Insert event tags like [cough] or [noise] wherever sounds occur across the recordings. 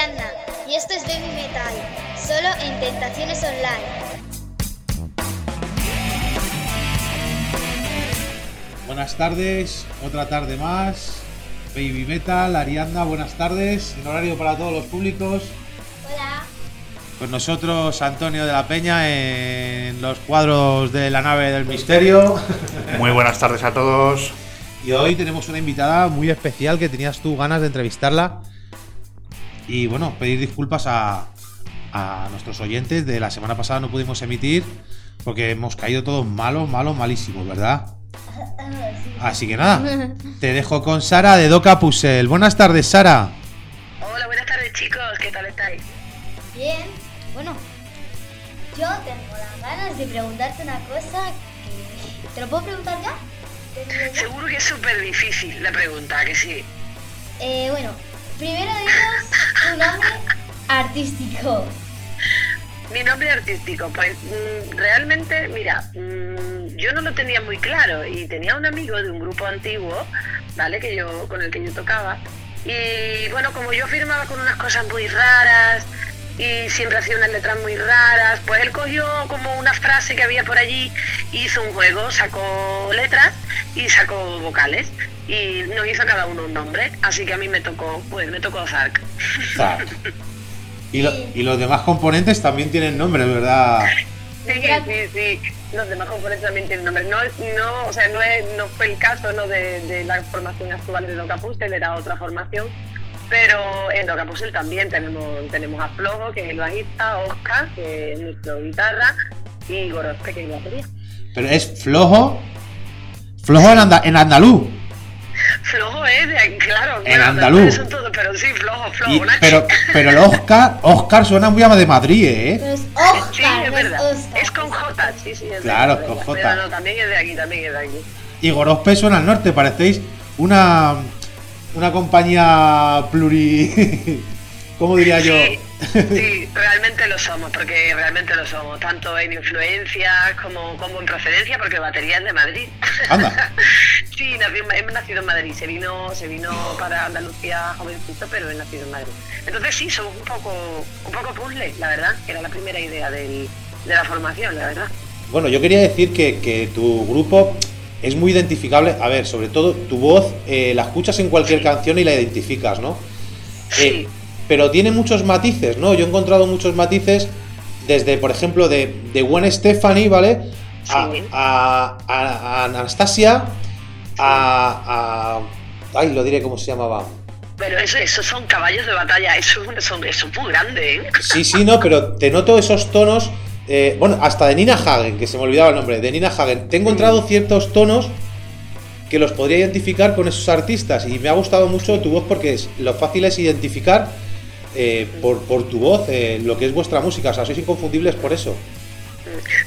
Arianna y esto es Baby Metal, solo en Tentaciones Online. Buenas tardes, otra tarde más. Baby Metal, Arianda, buenas tardes. En horario para todos los públicos. Hola. Pues nosotros, Antonio de la Peña, en los cuadros de la nave del misterio. Muy buenas tardes a todos. Y hoy tenemos una invitada muy especial que tenías tú ganas de entrevistarla. Y bueno, pedir disculpas a, a nuestros oyentes. De la semana pasada no pudimos emitir porque hemos caído todos malos, malos, malísimos, ¿verdad? [laughs] Así que nada, [laughs] te dejo con Sara de Doca Pusel. Buenas tardes, Sara. Hola, buenas tardes chicos, ¿qué tal estáis? Bien. Bueno, yo tengo las ganas de preguntarte una cosa que... ¿Te lo puedo preguntar ya? Seguro que es súper difícil la pregunta, que sí. Eh, bueno, primero dinos tu nombre artístico. Mi nombre artístico, pues mm, realmente, mira, mm, yo no lo tenía muy claro y tenía un amigo de un grupo antiguo, ¿vale? Que yo, con el que yo tocaba. Y bueno, como yo firmaba con unas cosas muy raras y siempre hacía unas letras muy raras, pues él cogió como una frase que había por allí, hizo un juego, sacó letras y sacó vocales. Y nos hizo cada uno un nombre, así que a mí me tocó, pues me tocó Zark. [laughs] Y, lo- y los demás componentes también tienen nombre, ¿verdad? Sí, sí, sí. Los demás componentes también tienen nombre. No, no, o sea, no, es, no fue el caso ¿no? de, de la formación actual de Doca Puzzle, era otra formación. Pero en Doca Puzzle también tenemos, tenemos a Flojo, que es el bajista, Oscar, que es nuestro guitarra, y Gorospe, que es batería. Pero es flojo. Flojo en, anda- en andaluz. Flojo es de aquí, claro. En bueno, andaluz. Todo, pero sí, Flojo, Flojo. Y- Nachi. pero, pero el Oscar, Oscar suena muy a de Madrid, ¿eh? Pero es Oscar, Sí, no es verdad. Oscar. Es con J, sí, sí. Es de Claro, con pero J. no, también es de aquí, también es de aquí. Y Gorospe suena al norte, parecéis una, una compañía pluri... [laughs] ¿Cómo diría yo? Sí, sí, realmente lo somos, porque realmente lo somos, tanto en influencias como, como en procedencia, porque batería es de Madrid. Anda. [laughs] sí, nací- hemos nacido en Madrid, se vino, se vino para Andalucía jovencito, pero he nacido en Madrid. Entonces sí, somos un poco, un poco puzzle, la verdad, era la primera idea del- de la formación, la verdad. Bueno, yo quería decir que, que tu grupo es muy identificable. A ver, sobre todo tu voz eh, la escuchas en cualquier canción y la identificas, ¿no? Eh, Sí. pero tiene muchos matices, ¿no? Yo he encontrado muchos matices desde, por ejemplo, de, de Gwen Stefani, ¿vale? A, a- a- a Anastasia, a, a- Ay, lo diré cómo se llamaba. Pero eso, eso son caballos de batalla, eso, es- eso, eso es muy grande, ¿eh? Sí, sí, no, pero te noto esos tonos. Eh, bueno, hasta de Nina Hagen, que se me olvidaba el nombre, de Nina Hagen. Te he encontrado ciertos tonos que los podría identificar con esos artistas y me ha gustado mucho tu voz porque es, lo fácil es identificar eh, por, por tu voz eh, lo que es vuestra música. O sea, sois inconfundibles por eso.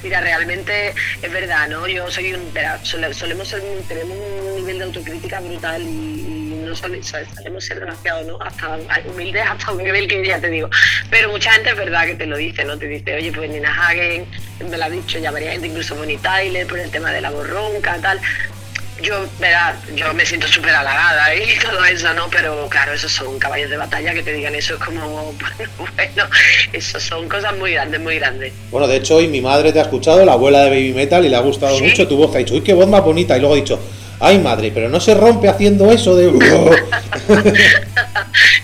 Mira, realmente es verdad, ¿no? Yo soy un. solemos ser, tenemos un nivel de autocrítica brutal y, no sole- so- solemos ser demasiado, ¿no? Hasta humildes hasta un nivel que ya te digo. Pero mucha gente es verdad que te lo dice, ¿no? Te dice, oye, pues Nina Hagen, me lo ha dicho ya varias gente, incluso Bonnie Tyler, por el tema de la borronca, tal. Yo, verdad, yo me siento súper halagada y [laughs] todo eso, ¿no? Pero claro, esos son caballos de batalla que te digan eso es como, [laughs] bueno, eso son cosas muy grandes, muy grandes. Bueno, de hecho, hoy mi madre te ha escuchado, la abuela de Baby Metal, y le ha gustado ¿Sí? mucho tu voz. Ha dicho, uy, qué voz más bonita. Y luego ha dicho, ay, madre, pero no se rompe haciendo eso de. [laughs]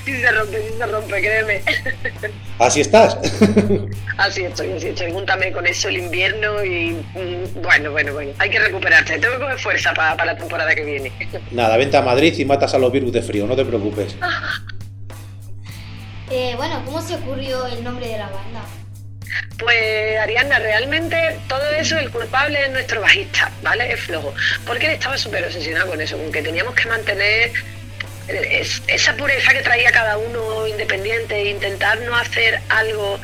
Sí se rompe, sí se rompe, créeme. Así estás. Así estoy, así estoy. Júntame con eso el invierno y mm, bueno, bueno, bueno. Hay que recuperarse. Tengo que coger fuerza para la temporada que viene. [laughs] Nada, vente a Madrid y matas a los virus de frío, no te preocupes. [laughs] Eh, bueno, ¿cómo se ocurrió el nombre de la banda? Pues Ariana, realmente todo eso el culpable es nuestro bajista, ¿vale? Es flojo. Porque él estaba súper obsesionado con eso, con que teníamos que mantener es- esa pureza que traía cada uno independiente e intentar no hacer algo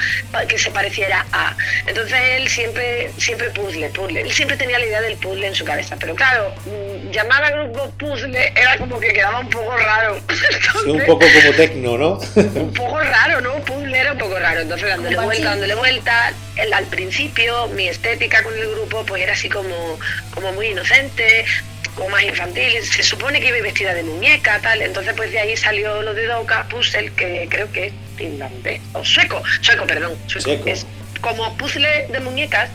que se pareciera a. Entonces él siempre, siempre puzzle, puzzle. Él siempre tenía la idea del puzzle en su cabeza. Pero claro, mm, llamar al grupo puzzle era como que quedaba un poco raro. [laughs] Sí, un poco como tecno, ¿no? [laughs] un poco raro, ¿no? Puzzle era un poco raro. Entonces, dándole Como vuelta, dándole vuelta. El- al principio, mi estética con el grupo, pues era así como, como muy inocente, como más infantil. Se supone que iba vestida de muñeca, tal. Entonces, pues de ahí salió lo de Doka Puzzle, que creo que finlandés, o sueco, sueco, perdón, sueco. Sueco. Es como puzzle de muñecas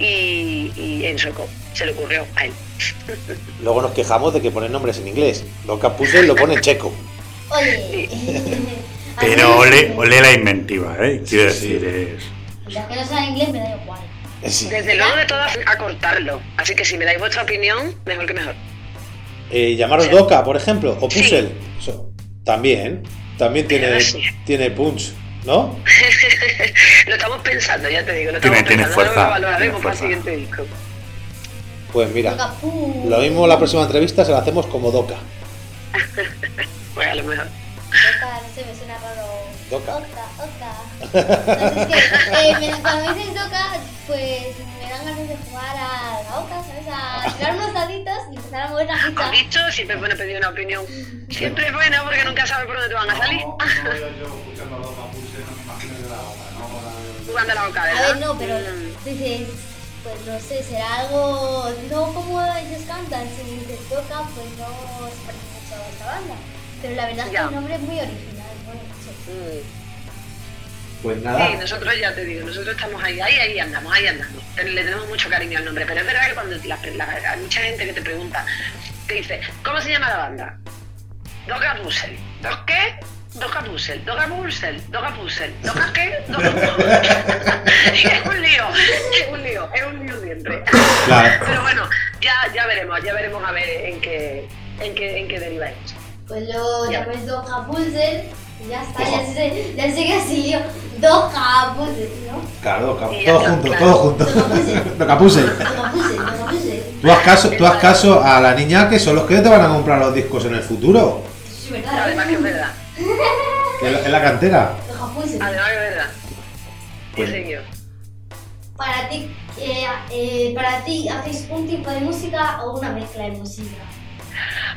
y, y en sueco. Se le ocurrió a él. [laughs] Luego nos quejamos de que ponen nombres en inglés. Loca Puzzle lo pone en checo. Oye. Pero ole, ole la inventiva, ¿eh? Quiero Sí, decir, es... Las que no saben inglés me da igual. Sí. Desde luego de todas a cortarlo. Así que si me dais vuestra opinión, mejor que mejor. Eh, llamaros Doca, por ejemplo, o Puzzle. Eso, también. También tiene, sí. tiene punch, ¿no? [laughs] lo estamos pensando, ya te digo, lo Tiene- estamos tiene pensando. fuerza, Lo valoraremos tiene para el fuerza. siguiente disco. Pues mira, lo mismo la próxima entrevista se la hacemos como Doca. [laughs] Pues a lo mejor. Toca, no sé, me suena raro. Doca. Oca, oca. No sé, es que eh, me- cuando me dices Doca, pues me dan ganas de jugar a la Oca, ¿sabes? A tirar unos daditos y empezar a mover la Has ficha. dicho, siempre es bueno pedir una opinión. Siempre es bueno porque nunca sabes por dónde te van a salir. [laughs] Jugando a la boca, A ¿verdad? ver, no, pero Mm. dices, pues no sé, será algo, no como ellos cantan, si dices toca, pues no se parece mucho a esta banda. Pero la verdad es que el nombre es muy original, bueno, no sé. Mm. Pues Sí, nosotros ya te digo, nosotros estamos ahí, ahí, ahí andamos, ahí andamos. Le tenemos mucho cariño al nombre, pero es verdad que cuando la- la- hay mucha gente que te pregunta, te dice, ¿cómo se llama la banda? Doga Puzzle. ¿Dos qué? Doga Puzzle, Doga Puzzle, Doga Puzzle, ¿Doga qué? Doga [laughs] es un lío, es un lío, es un lío siempre. Claro. Pero bueno, ya, ya veremos, ya veremos a ver en qué, en qué, en qué deriva esto. Pues lo Ya. Puzzle y ya está, ya sé, ya sé que así lío. Doja Puzzle, ¿no? Claro, Doca, Sí, todo ya, junto, claro. todo junto. Doca Puzzle. [laughs] Doca Puzzle. Doja Puzzle, Doja Puzzle. Tú haz caso, tú haz caso a la niña que son los que te van a comprar los discos en el futuro. Sí, ¿verdad? Además que es verdad, es la- es cantera. Doja Puzzle. además que es verdad. Pues-. Para ti, eh, eh, para ti, ¿hacéis un tipo de música o una mezcla de música?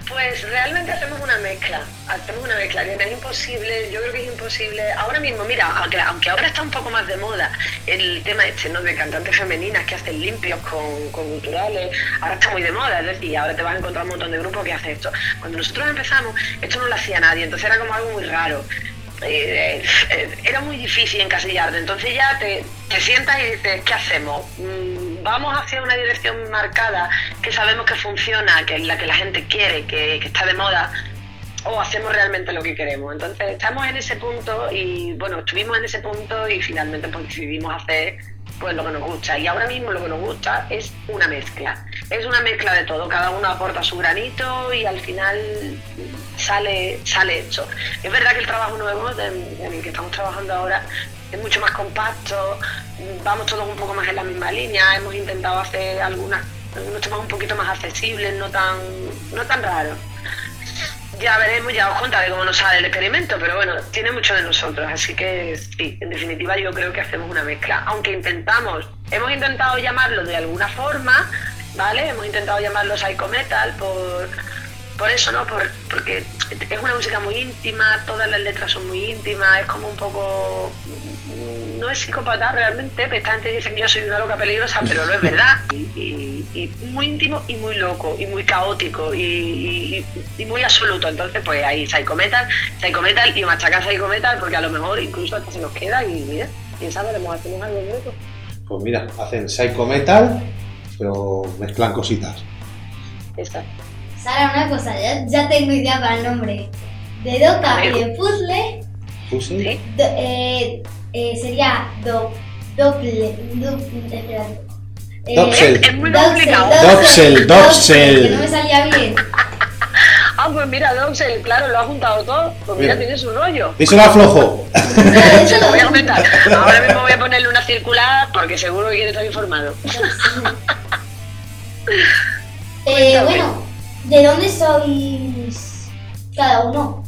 Pues realmente hacemos una mezcla, hacemos una mezcla, es imposible, yo creo que es imposible. Ahora mismo, mira, aunque ahora está un poco más de moda el tema este, ¿no? De cantantes femeninas que hacen limpios con, con culturales, ahora está muy de moda, es decir, ahora te vas a encontrar un montón de grupos que hacen esto. Cuando nosotros empezamos, esto no lo hacía nadie, entonces era como algo muy raro. Eh, eh, era muy difícil encasillarte, entonces ya te, te sientas y dices, ¿qué hacemos? Mm, Vamos hacia una dirección marcada que sabemos que funciona, que es la que la gente quiere, que, que está de moda, o hacemos realmente lo que queremos. Entonces estamos en ese punto y bueno, estuvimos en ese punto y finalmente pues decidimos hacer pues lo que nos gusta. Y ahora mismo lo que nos gusta es una mezcla. Es una mezcla de todo, cada uno aporta su granito y al final sale, sale hecho. Es verdad que el trabajo nuevo en, el que estamos trabajando ahora es mucho más compacto, vamos todos un poco más en la misma línea, hemos intentado hacer algunas, algunos temas un poquito más accesibles, no tan, no tan raros. Ya veremos, ya os contaré cómo nos sale el experimento, pero bueno, tiene mucho de nosotros, así que sí, en definitiva yo creo que hacemos una mezcla, aunque intentamos, hemos intentado llamarlo de alguna forma, ¿vale? Hemos intentado llamarlo psycho metal por, por eso, ¿no? Por, porque es una música muy íntima, todas las letras son muy íntimas, es como un poco... No es psicópata realmente, esta gente dice que yo soy una loca peligrosa, pero no es verdad. [laughs] Y, y- y muy íntimo y muy loco, y muy caótico, y, muy absoluto. Entonces, pues ahí Psycho Metal, Psycho Metal y machacar Psycho Metal, porque a lo mejor incluso hasta se nos queda y mira, quién sabe, mejor hacemos algo nuevo. Pues mira, hacen psycho metal, pero mezclan cositas. Exacto. Sara, una cosa, ya, ya tengo idea para el nombre. De Doca y de Puzzle, ¿Puzzle? ¿Sí? do- eh, eh, sería do, doble, do, espera. Eh, Doxel. Es muy Doxel, complicado. Doxel, Doxel. Que no me salía bien. [laughs] Ah, pues mira, Doxel, claro, lo ha juntado todo. Pues mira, Mira. tiene su rollo. Díselo a flojo. Eso Lo voy a lo comentar. Ahora mismo voy a ponerle una circular porque seguro que quiere estar informado. [laughs] Eh, bueno, ¿de dónde sois cada uno?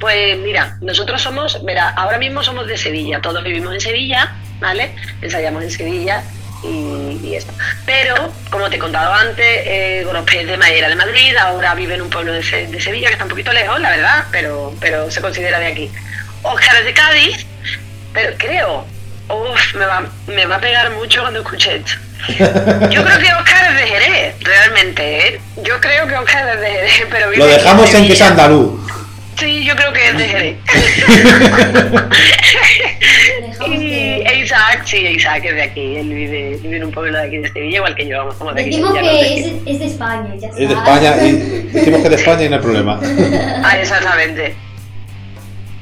Pues mira, nosotros somos, mira, ahora mismo somos de Sevilla, todos vivimos en Sevilla, ¿vale? Ensayamos en Sevilla y, eso. Pero, como te he contado antes, eh, es de Madera de Madrid, ahora vive en un pueblo de, Se- de Sevilla que está un poquito lejos, la verdad, pero, pero se considera de aquí. Oscar es de Cádiz, pero creo, uf, me va, me va a pegar mucho cuando escuche esto. Yo creo que Oscar es de Jerez, realmente, ¿eh? Yo creo que Oscar es de Jerez, pero vive Lo dejamos en que es andaluz. Sí, yo creo que es de Jerez. [laughs] Y que- e Isaac, sí, Isaac es de aquí. Él vive, vive en un pueblo de aquí de Sevilla, igual que yo. Vamos, como de aquí. Decimos ya no que sé es, es de España, ya está. Es de España y [laughs] decimos que de España y no hay problema. Ah, exactamente.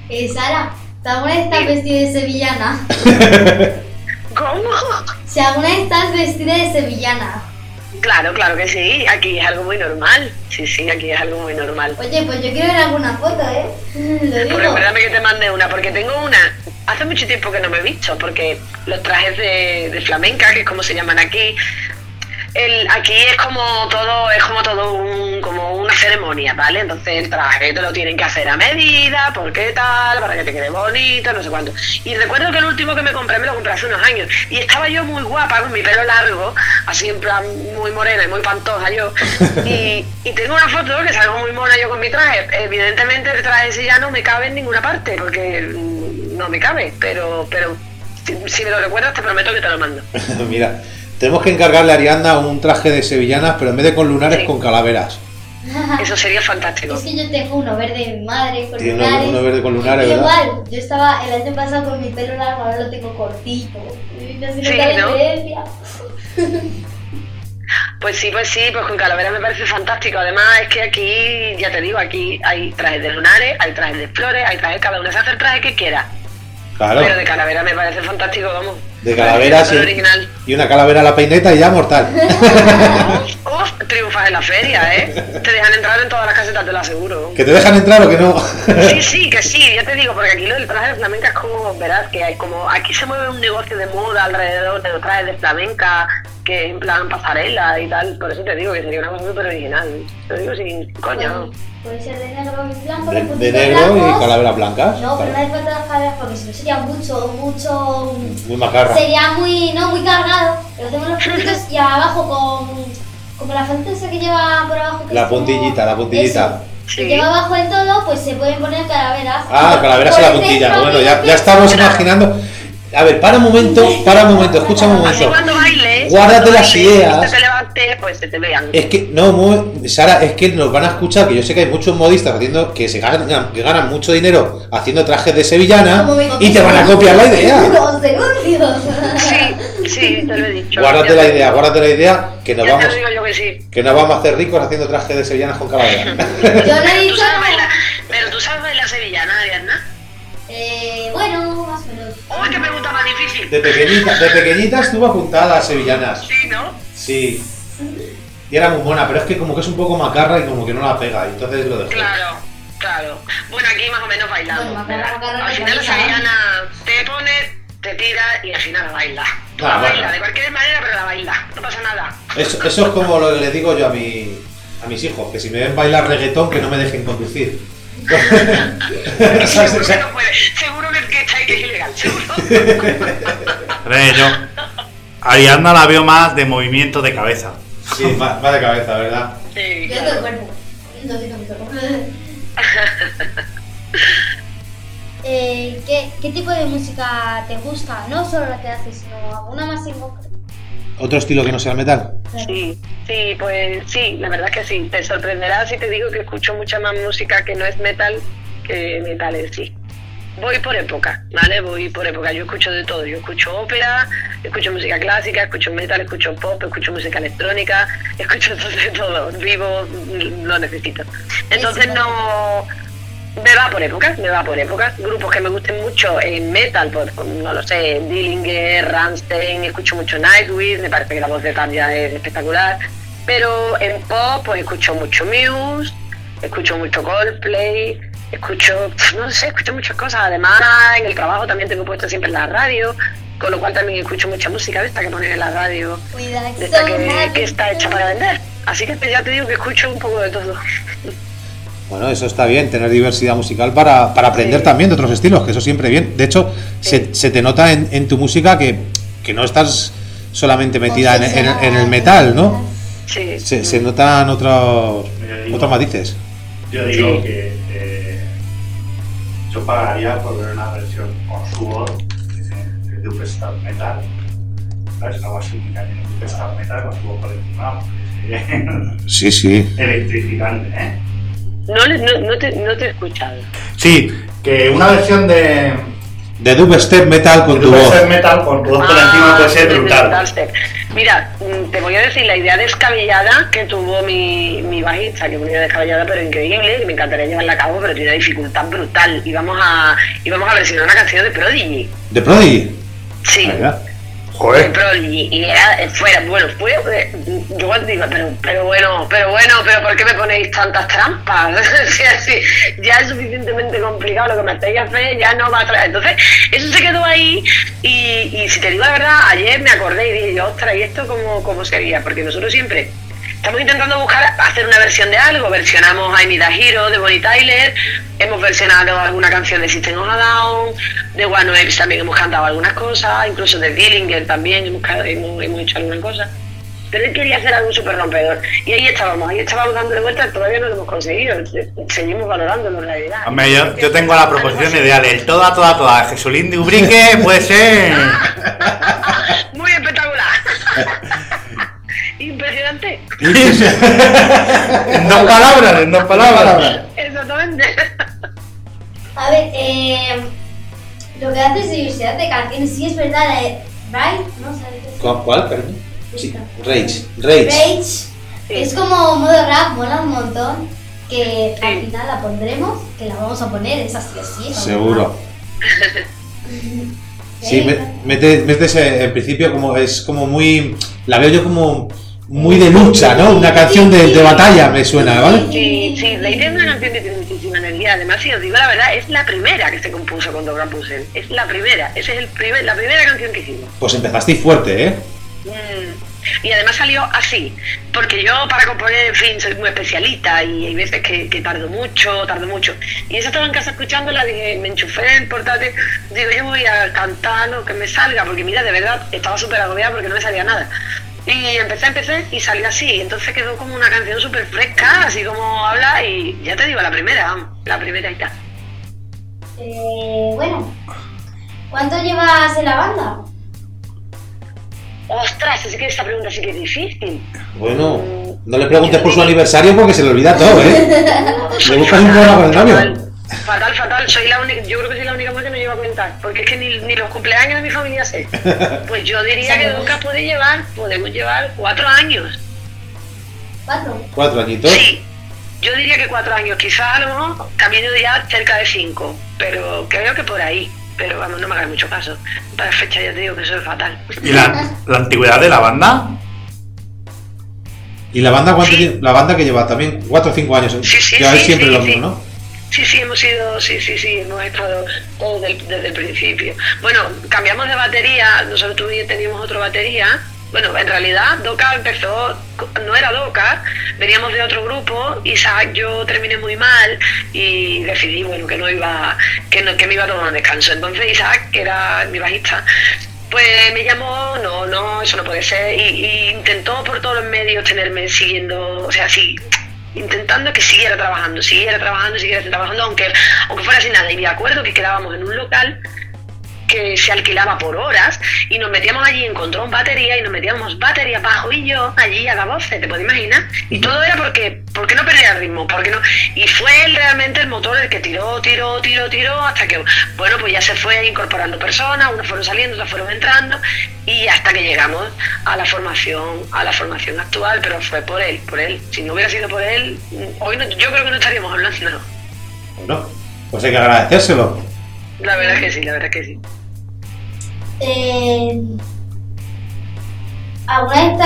Eh, Sara, ¿tú alguna vez estás vestida de sevillana? [laughs] ¿Cómo? Si alguna vez estás vestida de sevillana. Claro, claro que sí. Aquí es algo muy normal. Sí, sí, aquí es algo muy normal. Oye, pues yo quiero ver alguna foto, ¿eh? [laughs] Lo Pues digo. recuérdame que te mande una, porque tengo una. Hace mucho tiempo que no me he visto, porque los trajes de, de flamenca, que es como se llaman aquí, el, aquí es como todo, es como todo un, como una ceremonia, ¿vale? Entonces el traje te lo tienen que hacer a medida, porque tal, para que te quede bonito, no sé cuánto. Y recuerdo que el último que me compré me lo compré hace unos años. Y estaba yo muy guapa con mi pelo largo, así en plan muy morena y muy pantoja yo. [laughs] Y, y tengo una foto que salgo muy mona yo con mi traje. Evidentemente el traje ese ya no me cabe en ninguna parte, porque mm, no me cabe, pero, pero si, si me lo recuerdas te prometo que te lo mando. [laughs] Mira, tenemos que encargarle a Arianda un traje de sevillanas, pero en vez de con lunares, Sí. con calaveras. [laughs] Eso sería fantástico. Es que yo tengo uno verde de mi madre con Tiene lunares. uno verde con lunares, ¿verdad? Igual, yo estaba el año pasado con mi pelo largo, ahora lo tengo cortito. No Sí, la ¿no? diferencia. [laughs] Pues sí, pues sí, pues con calavera me parece fantástico. Además es que aquí, ya te digo, aquí hay trajes de lunares, hay trajes de flores, hay trajes, cada uno se hace el traje que quiera. Claro. Pero de calavera me parece fantástico, vamos. De calaveras y, y una calavera a la peineta y ya mortal. Uf, [laughs] uf, triunfas en la feria, ¿eh? Te dejan entrar en todas las casetas, te lo aseguro. ¿Que te dejan entrar o que no? Sí, sí, que sí, ya te digo, porque aquí lo del traje de flamenca es como, verás, que hay como, aquí se mueve un negocio de moda alrededor de los trajes de flamenca, que en plan pasarela y tal, por eso te digo que sería una cosa súper original. Te lo digo sin coño. Puede ser de negro y blanco, De, de negro y calaveras blancas. No, pero no hace falta las calaveras porque si no sería mucho, mucho. Muy macarra. Sería muy, no, muy cargado. Pero hacemos los puntitos y abajo con. Como la falta esa que lleva por abajo. que La es como- puntillita, la puntillita. Eso. Sí. Que lleva abajo en todo, pues se pueden poner calaveras. Ah, calaveras Por la puntilla. Bueno, ya, ya estamos imaginando. A ver, para un momento, para un momento, escucha un momento. cuando Guárdate las ideas. te levantes, pues se te vean. Es que, no, muy- Sara, es que nos van a escuchar, que yo sé que hay muchos modistas haciendo, que se ganan, que ganan mucho dinero haciendo trajes de sevillana y te van a copiar la idea. [laughs] Sí, sí, te lo he dicho. Guárdate Ya la idea, guárdate la idea, que nos vamos, que sí. que nos vamos a hacer ricos haciendo trajes de sevillanas con calavera. Yo no he Pero tú dicho sabes nada. bailar, pero tú sabes bailar sevillana, Ariadna. Uy, qué pregunta más difícil. De pequeñita, de pequeñita estuvo apuntada a sevillanas. Sí, ¿no? Sí. Y era muy buena, pero es que como que es un poco macarra y como que no la pega, y entonces lo dejé. Claro, claro. Bueno, aquí más o menos bailamos. Bueno, macarra, ¿verdad? macarra, al final la sevillana te pone, te tira y al final la baila. Tú Ah, la bueno. baila de cualquier manera, pero la baila. No pasa nada. Eso, eso es como lo que le digo yo a, mi, a mis hijos, que si me ven bailar reggaetón, que no me dejen conducir. [laughs] Seguro que no puede. Seguro [laughs] yo. Ariadna la veo más de movimiento de cabeza. sí, va de cabeza, ¿verdad? Sí, Yo todo el claro. cuerpo. Mi cuerpo. [laughs] Eh, ¿qué, ¿Qué tipo de música te gusta? No solo la que haces, sino alguna más en concreto. Otro estilo que no sea el metal. Sí, sí, pues sí, la verdad que sí. Te sorprenderá si te digo que escucho mucha más música que no es metal que metal en sí. Voy por época, ¿vale? Voy por época. Yo escucho de todo. Yo escucho ópera, escucho música clásica, escucho metal, escucho pop, escucho música electrónica, [laughs] escucho de todo. Vivo, lo necesito. Entonces no... Me va por épocas, me va por épocas. Grupos que me gusten mucho en metal, pues no lo sé, Dillinger, Rammstein, escucho mucho Nightwish, me parece que la voz de Tanya es espectacular. Pero en pop, pues escucho mucho Muse, escucho mucho Coldplay, escucho, no sé, escucho muchas cosas. Además, en el trabajo también tengo puesto siempre la radio, con lo cual también escucho mucha música de esta que ponen en la radio, Cuidado, de esta que, que está hecha para vender. Así que ya te digo que escucho un poco de todo. Bueno, eso está bien, tener diversidad musical para, para aprender Sí. también de otros estilos, que eso siempre bien. De hecho, se, se te nota en, en tu música que, que no estás solamente metida en, en- en el metal, ¿no? Sí. Se, se notan otros, otros matices. Yo digo que yo pagaría por ver una versión con su voz de, de Duke Star Metal. ¿Sabes? Algo así, muy cañón, Duke Star Metal con su voz por encima. Sí, sí. Electrificante, ¿eh? No, le- no, no te, no te he escuchado. Sí, que una versión de, De dubstep metal con de tu voz. Dubstep Metal con tu voz por encima puede ser Ah, brutal. Mira, mm, te voy a decir la idea descabellada que tuvo mi, mi bajista, que fue una idea descabellada pero increíble, que me encantaría llevarla a cabo, pero tiene una dificultad brutal. Íbamos a, íbamos a versionar una canción de Prodigy. ¿De Prodigy? Sí. De Joder. Y era fuera bueno fue eh, yo cuando digo pero pero bueno pero bueno pero por qué me ponéis tantas trampas [laughs] Si ya es suficientemente complicado lo que me estáis haciendo ya no va a traer. Entonces eso se quedó ahí y, y si te digo la verdad ayer me acordé y dije ostras y esto cómo, cómo sería porque nosotros siempre Estamos intentando buscar hacer una versión de algo. Versionamos a Hero de Bonnie Tyler, hemos versionado alguna canción de System of a Down, de One Waves también hemos cantado algunas cosas, incluso de Dillinger también hemos, hemos, hemos hecho alguna cosa. Pero él quería hacer algo súper rompedor. Y ahí estábamos, ahí estábamos dándole vueltas, todavía no lo hemos conseguido. Seguimos valorándolo en realidad. Hombre, yo, yo tengo la proposición ideal, el toda, toda, toda. Jesulín de Ubrique puede ser. [laughs] Muy espectacular. [laughs] Impresionante. [laughs] en dos palabras, en dos palabras. Exactamente. A ver, eh, lo que haces de diversidad de canciones, sí es verdad, la de Right, ¿no? ¿Sabes qué es? ¿Cuál? cuál, perdón? Sí. Rage. Rage. Rage es como modo rap, mola un montón. Que al final la pondremos, que la vamos a poner, es así o [laughs] sí. Seguro. Sí, me- mete, metes eh, en principio como es como muy. La veo yo como muy de lucha, ¿no? Una canción de, de batalla me suena, ¿vale? Sí, sí, la idea es una canción que tiene muchísima energía. Además, si os digo la verdad, es la primera que se compuso con Dobra Puzzle. Es la primera, esa es el primer, la primera canción que hicimos. Pues empezasteis fuerte, ¿eh? Mm. Y además salió así, porque yo para componer, en fin, soy muy especialista y hay veces que, que tardo mucho, tardo mucho. Y esa estaba en casa escuchándola, dije, me enchufé el portátil, digo, yo voy a cantar lo que me salga, porque mira, de verdad, estaba súper agobiada porque no me salía nada. Y empecé, empecé y salió así, entonces quedó como una canción súper fresca, así como habla y ya te digo, la primera, vamos, la primera y tal. Eh, bueno, ¿cuánto llevas en la banda? Ostras, así que esta pregunta sí que es difícil. Bueno, no le preguntes por su aniversario porque se le olvida todo, ¿eh? Le buscas un el novio. Fatal, fatal. Soy la única, yo creo que soy la única mujer que no lleva a cuentar. Porque es que ni, ni los cumpleaños de mi familia sé. [laughs] Pues yo diría que nunca puede llevar, podemos llevar cuatro años. ¿Cuatro? Cuatro añitos. Sí, yo diría que cuatro años. Quizás a lo mejor también yo diría cerca de cinco. Pero creo que por ahí. Pero vamos, no me hagas mucho caso. Para fecha ya te digo que eso es fatal. ¿Y la, la antigüedad de la banda? ¿Y la banda cuánto tiene? La banda que lleva también cuatro o cinco años. Sí, sí, sí, siempre sí, lo sí. mismo, ¿no? Sí, sí, hemos ido, sí, sí, sí, hemos estado todos desde el principio. Bueno, cambiamos de batería, nosotros tuvimos- teníamos otra batería. Bueno, en realidad Doca empezó, no era Doca, veníamos de otro grupo, Isaac yo terminé muy mal y decidí, bueno, que no iba, que no, que me iba a tomar un descanso. Entonces Isaac, que era mi bajista, pues me llamó, no, no, eso no puede ser, y, y intentó por todos los medios tenerme siguiendo, o sea, sí, intentando que siguiera trabajando, siguiera trabajando, siguiera trabajando, aunque, aunque fuera sin nada. Y me acuerdo que quedábamos en un local que se alquilaba por horas y nos metíamos allí, encontró un batería y nos metíamos batería bajo y yo allí a la voz, te puedes imaginar. Y todo era porque, porque no perdía el ritmo, porque no. Y fue él realmente el motor el que tiró, tiró, tiró, tiró, hasta que, bueno, pues ya se fue incorporando personas, unas fueron saliendo, otras fueron entrando, y hasta que llegamos a la formación, a la formación actual, pero fue por él, por él. Si no hubiera sido por él, hoy no- yo creo que no estaríamos hablando. Bueno, pues hay que agradecérselo. La verdad es que sí, la verdad es que sí. Eh, ¿Alguna vez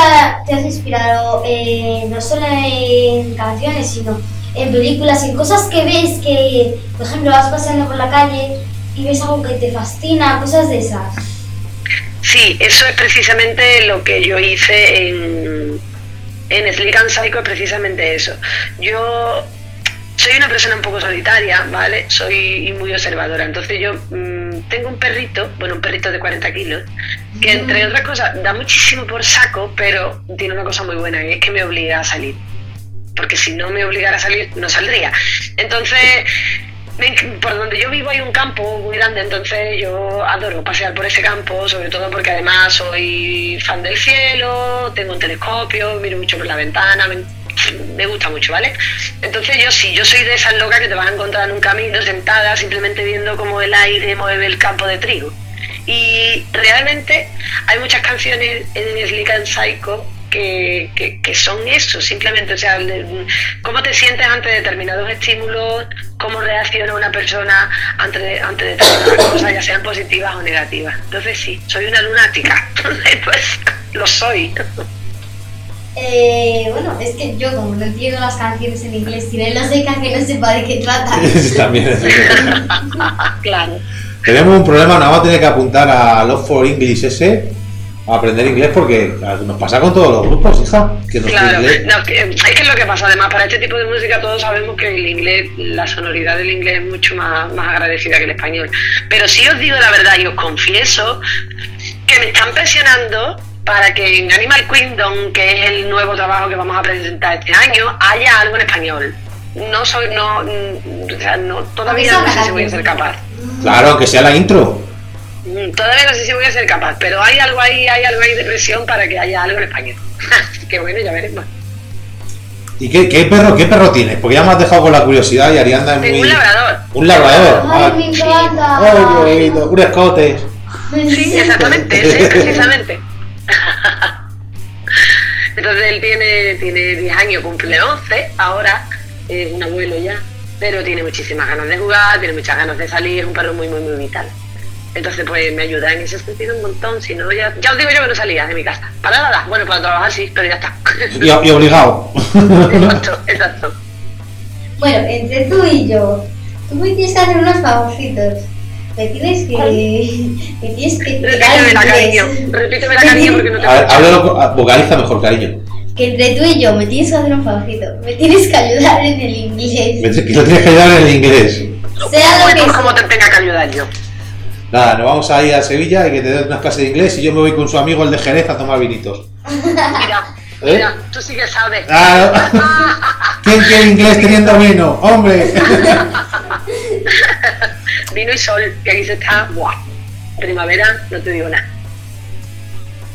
te, has inspirado eh, no solo en canciones, sino en películas, en cosas que ves que, por ejemplo, vas paseando por la calle y ves algo que te fascina, cosas de esas? Sí, eso es precisamente lo que yo hice en, en Sleek and Psycho, es precisamente eso. Yo soy una persona un poco solitaria, ¿vale? Soy muy observadora. Entonces yo mm, tengo un perrito, bueno, un perrito de 40 kilos, que entre otras cosas da muchísimo por saco, pero tiene una cosa muy buena, y es que me obliga a salir. Porque si no me obligara a salir, no saldría. Entonces, por donde yo vivo hay un campo muy grande, entonces yo adoro pasear por ese campo, sobre todo porque además soy fan del cielo, tengo un telescopio, miro mucho por la ventana, me- me gusta mucho, ¿vale? Entonces yo sí, yo soy de esas locas que te vas a encontrar en un camino sentada simplemente viendo cómo el aire mueve el campo de trigo. Y realmente hay muchas canciones en Slick and Psycho que, que, que, son eso, simplemente, o sea, cómo te sientes ante determinados estímulos, cómo reacciona una persona ante, ante determinadas [coughs] cosas, ya sean positivas o negativas. Entonces sí, soy una lunática, [laughs] pues lo soy. Eh, bueno, es que yo como no entiendo las canciones en inglés, tiene lógica que no sepa de qué trata. [laughs] También es [laughs] claro. Tenemos un problema, nada más tener que apuntar a Love for English ese a aprender inglés porque nos pasa con todos los grupos, hija. Que nos Claro, no, que, es que es lo que pasa. Además, para este tipo de música todos sabemos que el inglés, la sonoridad del inglés es mucho más, más agradecida que el español. Pero sí os digo la verdad y os confieso que me están presionando para que en Animal Kingdom, que es el nuevo trabajo que vamos a presentar este año, haya algo en español. No soy, no, mm, o sea, no, todavía no sé si voy a ser capaz. Claro, aunque sea la intro. Mm, Todavía no sé si voy a ser capaz, pero hay algo ahí, hay algo ahí de presión para que haya algo en español. Así [laughs] que bueno, ya veremos. ¿Y qué, qué perro qué perro tienes? Porque ya me has dejado con la curiosidad y Arianda es muy... un labrador. Un labrador. Ay, Ah, me encanta. Ay, qué bonito. Un escote. Sí, exactamente, sí, precisamente. [laughs] Entonces él tiene, tiene 10 años, cumple 11 ahora, es un abuelo ya, pero tiene muchísimas ganas de jugar, tiene muchas ganas de salir, es un perro muy, muy, muy vital. Entonces, pues me ayuda en ese sentido un montón, si no, ya, ya os digo yo que no salía de mi casa. Para nada, bueno, para trabajar sí, pero ya está. Y, y obligado. exacto, exacto. Bueno, entre tú y yo, tú me tienes que hacer unos favorcitos. Me tienes que. Me tienes que Repíteme la cariño, repíteme la cariño porque no te A ver, escucho. háblalo, con- ah, vocaliza mejor, cariño. Que entre tú y yo me tienes que hacer un favorcito. Me tienes que ayudar en el inglés. Me- Que lo tienes que ayudar en el inglés. Sea lo que como te tenga que ayudar yo. Nada, nos vamos a ir a Sevilla y que te den unas clases de inglés y yo me voy con su amigo el de Jerez a tomar vinitos. Mira, ¿Eh? mira, tú sí que sabes. Ah, ¿Quién quiere inglés teniendo vino? ¡Hombre! [laughs] Vino y sol, que aquí se está, ¡buah! Primavera, no te digo nada.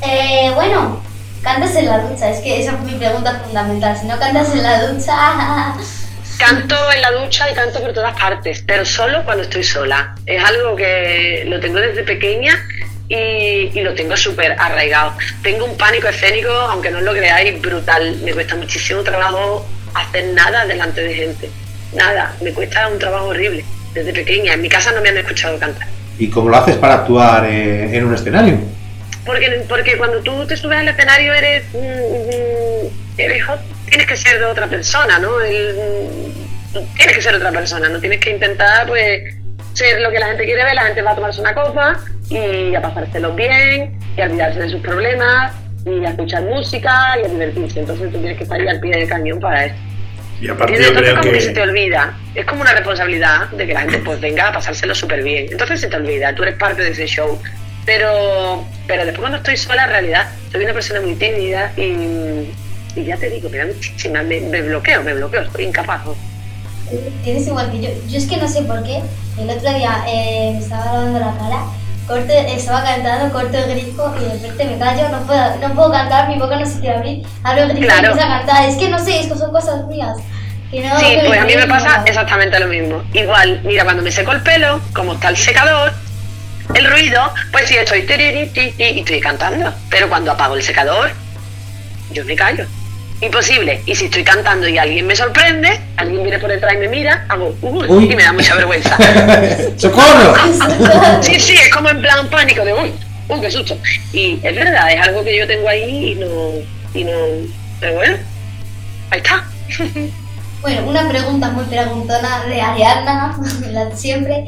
Eh, bueno, cantas en la ducha. Es que esa fue mi pregunta fundamental. Si no cantas en la ducha. [laughs] Canto en la ducha y canto por todas partes, pero solo cuando estoy sola. Es algo que lo tengo desde pequeña y, y lo tengo súper arraigado. Tengo un pánico escénico, aunque no lo creáis, brutal. Me cuesta muchísimo trabajo hacer nada delante de gente. Nada, me cuesta un trabajo horrible. Desde pequeña, en mi casa no me han escuchado cantar. ¿Y cómo lo haces para actuar eh, en un escenario? Porque, porque cuando tú te subes al escenario eres, mm, eres tienes que ser otra persona, ¿no? El- tienes que ser otra persona, no tienes que intentar pues ser lo que la gente quiere ver, la gente va a tomarse una copa y a pasárselo bien y a olvidarse de sus problemas y a escuchar música y a divertirse. Entonces tú tienes que estar ahí al pie del cañón para eso. Y Y aparte yo creo como que... se te olvida. Es como una responsabilidad de que la gente pues venga a pasárselo súper bien. Entonces se te olvida, tú eres parte de ese show. Pero, pero después cuando estoy sola, en realidad, soy una persona muy tímida y, y ya te digo, me da muchísima, me, me bloqueo, me bloqueo, soy incapaz. Tienes igual que yo. Yo es que no sé por qué. El otro día eh, me estaba lavando la cara, corto, estaba cantando, corto el grifo y de repente me callo, no puedo, no puedo cantar, mi boca no se quiere abrir, abro el grifo Claro. y empiezo a cantar. Es que no sé, es que son cosas mías. No, Sí, pues a mí me pasa exactamente lo mismo. Igual, mira, cuando me seco el pelo, como está el secador, el ruido, pues sí, estoy tiriri, ti, ti, y estoy cantando. Pero cuando apago el secador, yo me callo. Imposible. Y si estoy cantando y alguien me sorprende, alguien viene por detrás y me mira, hago uy, Uy. y me da mucha vergüenza. [laughs] ¡Socorro! [laughs] Sí, sí, es como en plan pánico de uy, uy, qué susto. Y es verdad, es algo que yo tengo ahí y no, y no, pero bueno, ahí está. [laughs] Bueno, una pregunta muy preguntona de Ariadna, [laughs] la de siempre.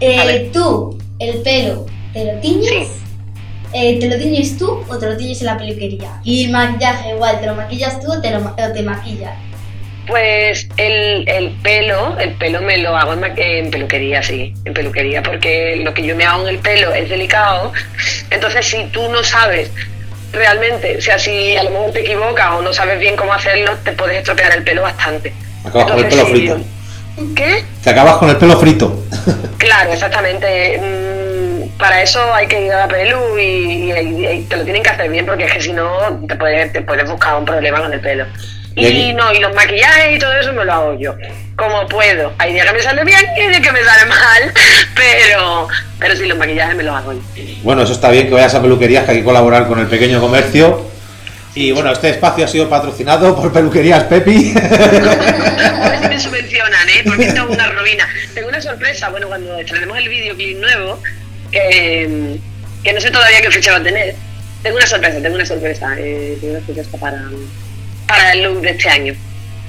Eh, tú, el pelo, ¿te lo tiñes? Sí. Eh, ¿Te lo tiñes tú o te lo tiñes en la peluquería? Y el maquillaje igual, ¿te lo maquillas tú o te, lo, ma- o te maquillas? Pues el, el pelo, el pelo me lo hago en, en peluquería, sí, en peluquería, porque lo que yo me hago en el pelo es delicado. Entonces, si tú no sabes realmente, o sea, si a lo mejor te equivocas o no sabes bien cómo hacerlo, te puedes estropear el pelo bastante. Acabas con el pelo frito. ¿Qué? Te acabas con el pelo frito. Claro, exactamente. Mm, para eso hay que ir a la pelu y, y- y te lo tienen que hacer bien porque es que si no te puedes, te puedes buscar un problema con el pelo. Y no, y los maquillajes y todo eso me lo hago yo, como puedo. Hay días que me sale bien y hay días que me sale mal, [laughs] pero, pero sí, los maquillajes me los hago yo. Bueno, eso está bien que vayas a peluquerías, que hay que colaborar con el pequeño comercio. Y bueno, este espacio ha sido patrocinado por Peluquerías Pepi. A ver si me subvencionan, ¿eh? Porque es una ruina. Tengo una sorpresa, bueno, cuando estrenemos el videoclip nuevo, que, que no sé todavía qué fecha va a tener. Tengo una sorpresa, tengo una sorpresa. Eh, tengo una sorpresa para, para el look de este año.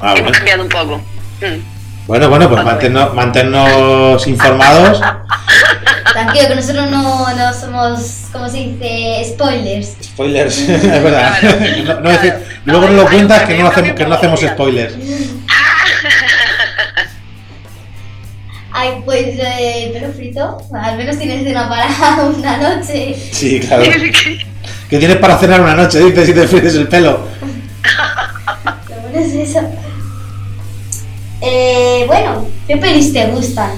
Ah, Hemos bueno. cambiado un poco. Mm. Bueno, bueno, pues mantenernos, mantenernos informados. Tranquilo, que nosotros no, no somos, ¿cómo se dice? Spoilers. Spoilers, [laughs] es verdad. Claro, No- no decir- luego no lo cuentas que no, hacemos, que no hacemos spoilers. Ay, pues eh, el pelo frito, al menos tienes de una para [laughs] una noche. Sí, claro. Que tienes para cenar una noche, dices, si te frites el pelo. Lo bueno es eso. Eh, bueno, ¿qué pelis te gustan?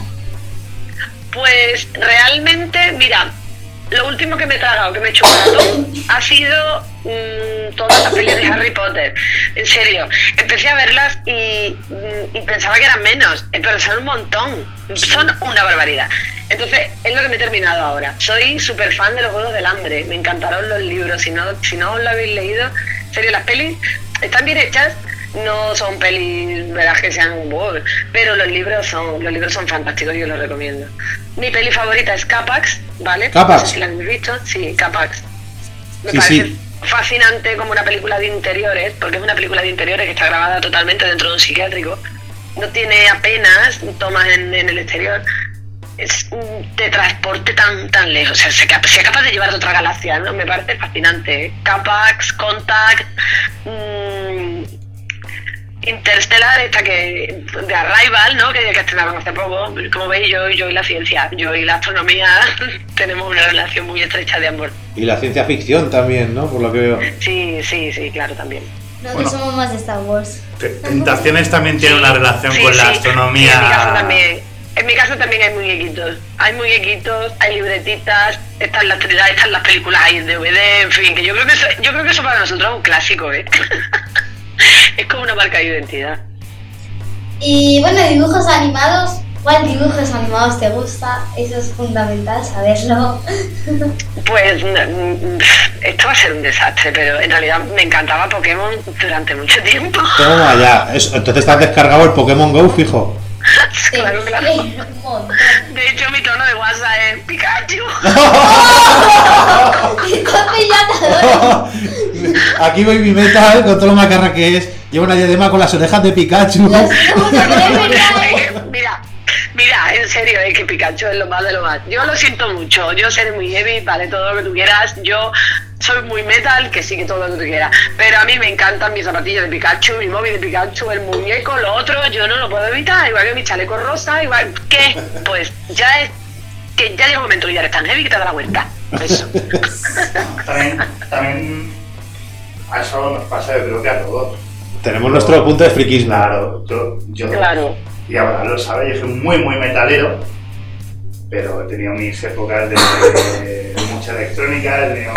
Pues realmente, mira, lo último que me he tragado, que me he maratón, ha sido mm, todas las pelis de Harry Potter. En serio, empecé a verlas y, mm, pensaba que eran menos, eh, pero son un montón, son una barbaridad. Entonces, es lo que me he terminado ahora. Soy súper fan de los Juegos del Hambre, me encantaron los libros, si no, si no os lo habéis leído, en serio, las pelis están bien hechas, no son pelis verás que sean wow, pero los libros son los libros son fantásticos yo los recomiendo mi peli favorita es Capax vale Capax. No sé si la habéis visto sí Capax me Sí, parece sí. fascinante como una película de interiores porque es una película de interiores que está grabada totalmente dentro de un psiquiátrico no tiene apenas tomas en, en el exterior es un te transporte tan tan lejos, o sea, se sea capaz de llevar a otra galaxia, ¿no? Me parece fascinante. Capax, Contact, mm, Interstellar, esta que de Arrival, ¿no? Que, que estrenaron hace poco. Como veis, yo, yo y la ciencia, yo y la astronomía [laughs] tenemos una relación muy estrecha de amor. Y la ciencia ficción también, ¿no? Por lo que veo. Sí, sí, sí, claro, también. Nosotros Bueno. somos más de Star Wars. Te- Tentaciones también tiene una relación Sí, con la sí. astronomía. En mi caso también. En mi caso también hay muñequitos. Hay muñequitos, hay libretitas, están las están las películas ahí en DVD, en fin, que yo creo que eso, yo creo que eso para nosotros es un clásico, ¿eh? [laughs] es como una marca de identidad. Y bueno, dibujos animados. ¿Cuál dibujos animados te gusta? Eso es fundamental saberlo. [laughs] Pues mm, mm, esto va a ser un desastre, pero en realidad me encantaba Pokémon durante mucho tiempo. Toma ya. Eso- entonces te has descargado el Pokémon Go, fijo. Claro, claro. De hecho, mi tono de WhatsApp es Pikachu. [laughs] Aquí voy mi metal con todo lo macarra que es. Lleva una diadema con las orejas de Pikachu. ¿eh? Eh, [laughs] mira, mira, en serio, es que Pikachu es lo más de lo más. Yo lo siento mucho, yo seré muy heavy, vale, todo lo que tú quieras. Yo soy muy metal, que sí que todo lo que tú quieras. Pero a mí me encantan mis zapatillas de Pikachu, mi móvil de Pikachu, el muñeco, lo otro, yo no lo puedo evitar. Igual que mi chaleco rosa, igual que, pues ya es, que ya llega un momento que ya eres tan heavy que te da la vuelta. Eso. También, también a eso nos pasa, yo creo que a todos. Tenemos nuestro punto de friquismo. Claro, yo, yo Claro. y ahora lo sabe, yo soy muy, muy metalero, pero he tenido mis épocas de mucha electrónica, he tenido,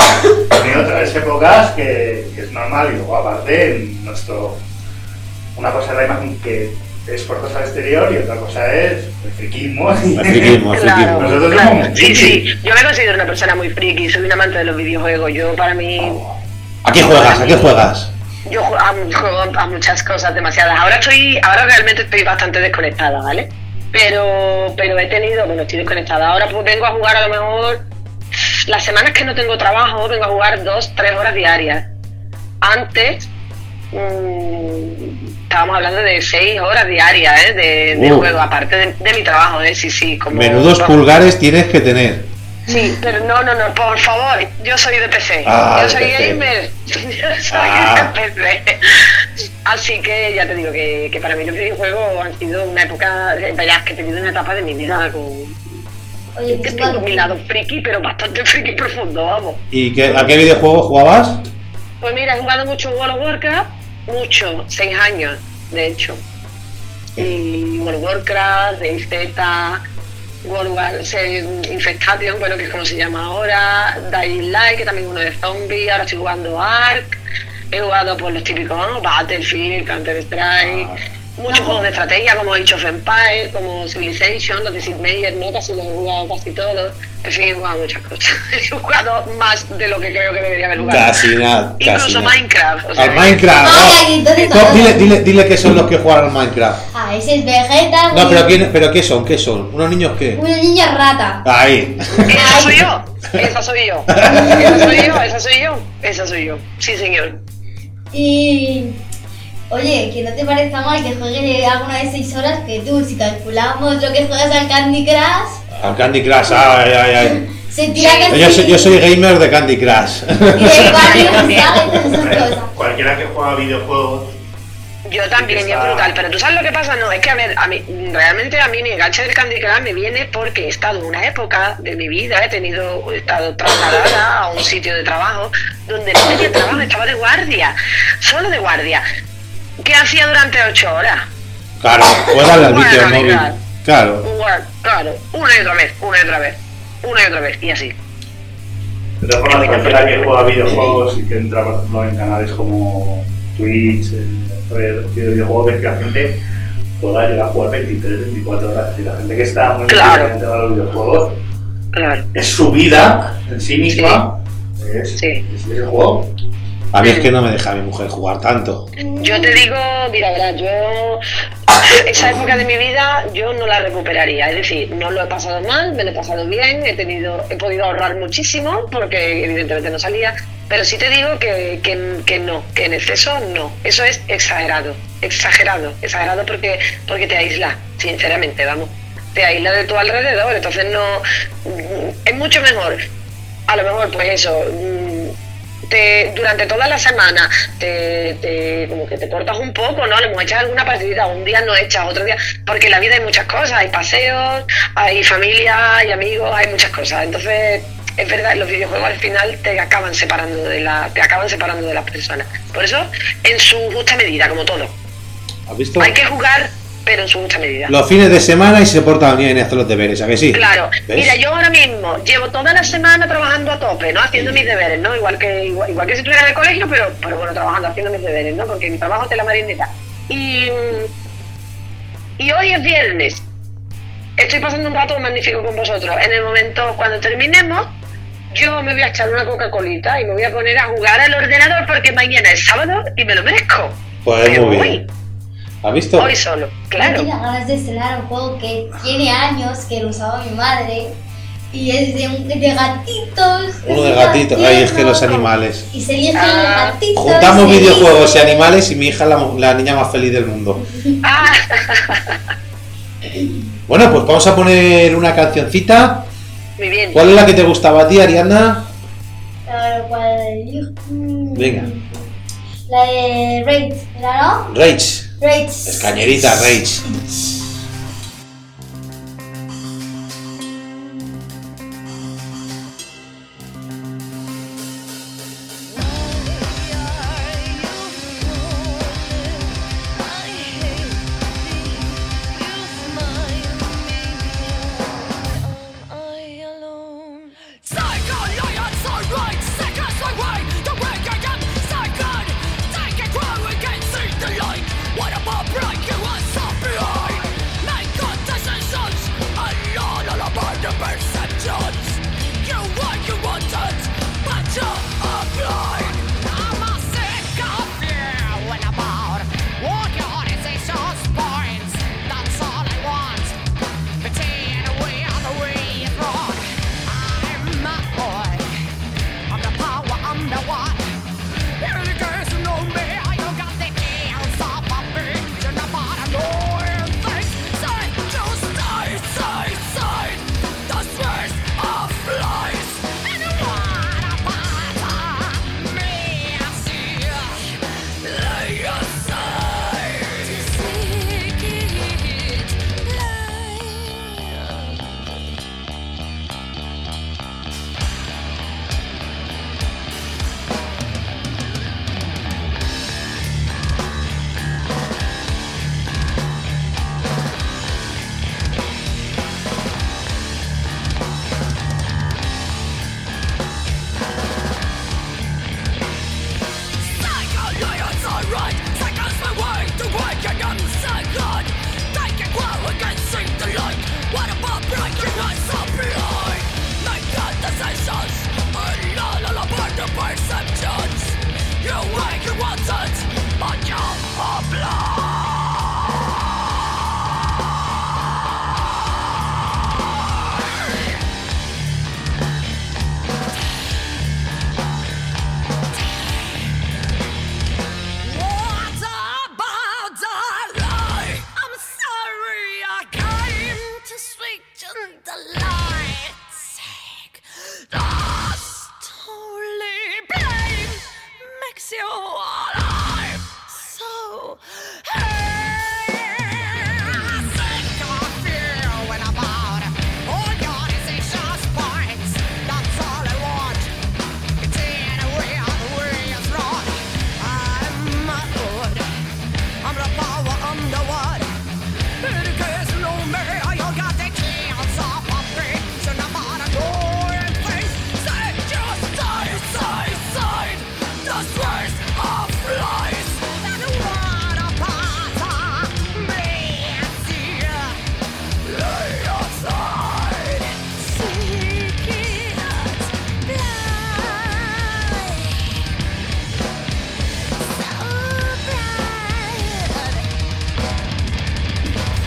he tenido otras épocas que, que es normal y luego aparte en nuestro, una cosa es la imagen que exportas al exterior y otra cosa es el friquismo. El friquismo, el Claro, friquismo. Nosotros claro. somos Sí, sí. Yo me considero una persona muy friki, soy un amante de los videojuegos. Yo, para mí, ¿A qué juegas? ¿A qué juegas? Yo juego a muchas cosas demasiadas. Ahora estoy, ahora realmente estoy bastante desconectada, ¿vale? Pero, pero he tenido, bueno, estoy desconectada. Ahora pues vengo a jugar a lo mejor las semanas que no tengo trabajo, vengo a jugar dos, tres horas diarias. Antes mm, estábamos hablando de seis horas diarias, ¿eh? De, de Uh. juego, aparte de, de mi trabajo, ¿eh? Sí, sí. Como, Menudos pulgares tienes que tener. Sí, pero no, no, no, por favor, yo soy de PC. Ah, yo soy PC. gamer. [laughs] Yo soy Ah. de PC. Así que ya te digo que, que para mí los videojuegos han sido una época, eh, verás que he tenido una etapa de mi vida con, Oye, que mi lado friki, pero bastante friki profundo, vamos. ¿Y qué, a qué videojuego jugabas? Pues mira, he jugado mucho World of Warcraft, mucho, seis años, de hecho. Y World of Warcraft, DayZ, World War Infestation, bueno, que es como se llama ahora, Dying Light, que también es uno de zombies, ahora estoy jugando Ark, he jugado por los típicos, ¿no? Battlefield, Counter-Strike, muchos juegos de estrategia como Age of Empires, como Civilization, los de Sid Meier, ¿no? Casi los he jugado casi todos. En fin, he jugado muchas cosas. [laughs] he jugado más de lo que creo que debería haber jugado. Casi nada. Casi Incluso nada. Minecraft. o sea, Al Minecraft. Ay, no. entonces dile, dile, dile que son los que juegan al Minecraft. Ah, ese es Vegeta. No, pero, ¿quién, pero ¿qué son? ¿Qué son? ¿Unos niños qué? Una niña rata. Ahí. Esa soy yo, [laughs] esa soy yo, esa soy yo, esa soy yo, esa soy yo, sí señor. Y. Oye, que no te parezca mal que juegues alguna de 6 horas, que tú, si calculamos lo que juegas al Candy Crush, Al Candy Crush, ay, ay, ay. se tira Sí. casi. Yo soy, yo soy gamer de Candy Crush. [laughs] Cualquiera que juega videojuegos. Yo también, Está- brutal, pero tú sabes lo que pasa, no, es que a ver, a mí, realmente a mí mi enganche del Candy Crush me viene porque he estado en una época de mi vida, he tenido, he estado trasladada a un sitio de trabajo donde no tenía trabajo, estaba de guardia, solo de guardia. ¿Qué hacía durante ocho horas? Claro, al Bueno, vídeo móvil. Claro. Jugar, claro, una y otra vez, una y otra vez, una y otra vez, y así. De todas formas, cualquiera que juega videojuegos y que entra, por ejemplo, en canales como Twitch, en redes de videojuegos, que la gente pueda llegar a jugar 23, 24 horas. Y la gente que está muy Claro. metida en los videojuegos, Claro. es su vida en sí misma. Es, Sí. es el juego. A mí es que no me deja mi mujer jugar tanto. Yo te digo, mira, verás, yo [laughs] esa época de mi vida yo no la recuperaría, es decir, no lo he pasado mal, me lo he pasado bien, he tenido, he podido ahorrar muchísimo porque evidentemente no salía, pero sí te digo que, que, que no, que en exceso no, eso es exagerado, exagerado, exagerado porque, porque te aísla, sinceramente, vamos, te aísla de tu alrededor, entonces no, es mucho mejor, a lo mejor pues eso, te, durante toda la semana te, te- como que te cortas un poco, ¿no? Le hemos echado alguna partidita, un día no echas, otro día, porque en la vida hay muchas cosas, hay paseos, hay familia, hay amigos, hay muchas cosas. Entonces, es verdad, los videojuegos al final te acaban separando de la, te acaban separando de las personas. Por eso, en su justa medida, como todo. ¿Has visto? Hay que jugar, pero en su justa medida. Los fines de semana y se portan bien y hacen los deberes, ¿a que sí? Claro, ¿Ves? mira, yo ahora mismo llevo toda la semana trabajando a tope, ¿no? Haciendo mis deberes, ¿no? Igual que igual, igual que si estuviera en el colegio, pero, pero bueno, trabajando, haciendo mis deberes, ¿no? Porque mi trabajo es la marineta. Y, y hoy es viernes. Estoy pasando un rato magnífico con vosotros. En el momento, cuando terminemos, yo me voy a echar una Coca-Colita y me voy a poner a jugar al ordenador porque mañana es sábado y me lo merezco. Pues muy bien. ¿Has visto? hoy solo, claro. Tengo ganas de estrenar un juego que tiene años, que lo usaba mi madre. Y es de, un- de gatitos. Uno de gatitos. Ay, es que los animales. Y se eligen Ah, los gatitos. Juntamos videojuegos y animales y mi hija es la, la niña más feliz del mundo. [laughs] Ah, [laughs] Bueno, pues vamos a poner una cancioncita. muy bien. ¿Cuál es la que te gustaba a ti, Ariana? Venga. La de Rage, ¿era no? Rage. Rage. Es cañerita, Rage.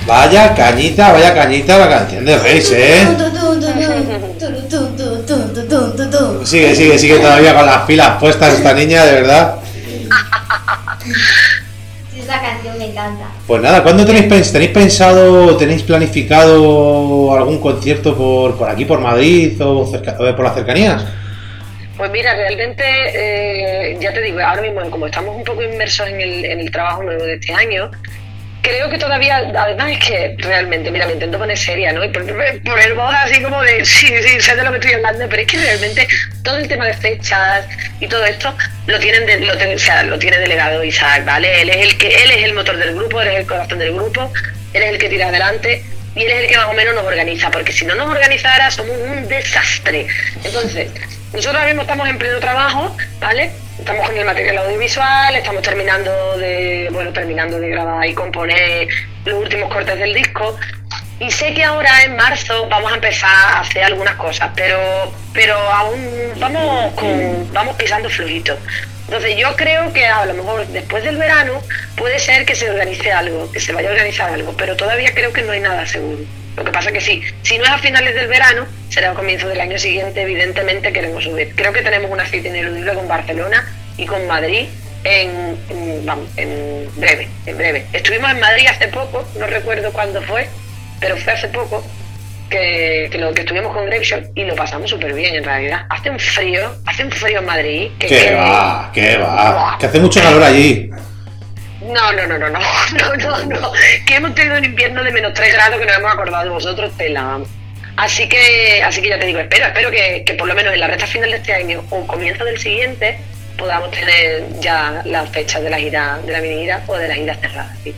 Vaya cañita, vaya cañita la canción de Reis, ¿eh? Sigue, sigue, sigue todavía con las pilas puestas esta niña, de verdad. Sí, esa canción me encanta. Pues nada, ¿cuándo tenéis, pens- tenéis pensado, tenéis planificado algún concierto por, por aquí, por Madrid o cerca- o por las cercanías? Pues mira, realmente, eh, ya te digo, ahora mismo, como estamos un poco inmersos en el, en el trabajo nuevo de este año, creo que todavía, además es que realmente, mira, me intento poner seria, ¿no? Y poner voz así como de, [laughs] sí, sí, sé de lo que estoy hablando, pero es que realmente todo el tema de fechas y todo esto lo tienen de- lo, ten- o sea, lo tiene delegado Isaac, ¿vale? Él es el que, él es el motor del grupo, él es el corazón del grupo, él es el que tira adelante y él es el que más o menos nos organiza, porque si no nos organizara somos un desastre. Entonces, nosotros ahora mismo estamos en pleno trabajo, ¿vale? Estamos con el material audiovisual, estamos terminando de, bueno, terminando de grabar y componer los últimos cortes del disco. Y sé que ahora en marzo vamos a empezar a hacer algunas cosas, pero, pero aún vamos con, vamos pisando flujito. Entonces yo creo que a lo mejor después del verano puede ser que se organice algo, que se vaya a organizar algo, pero todavía creo que no hay nada seguro. Lo que pasa que sí, si no es a finales del verano, será a comienzo del año siguiente, evidentemente queremos subir. Creo que tenemos una cita ineludible con Barcelona y con Madrid en, en- vamos, en breve, en breve. Estuvimos en Madrid hace poco, no recuerdo cuándo fue, pero fue hace poco que, que lo que estuvimos con Grapeshot y lo pasamos súper bien en realidad. Hace un frío, hace un frío en Madrid. Que, que- va, que va. Que hace mucho calor allí. No, no, no, no, no, [laughs] no, no, no. Que hemos tenido un invierno de menos 3 grados que nos hemos acordado de vosotros, tela. Así que, así que ya te digo, espero, espero que, que por lo menos en la recta final de este año o comienzo del siguiente podamos tener ya las fechas de la gira, de la mini gira o de la gira cerrada. sí.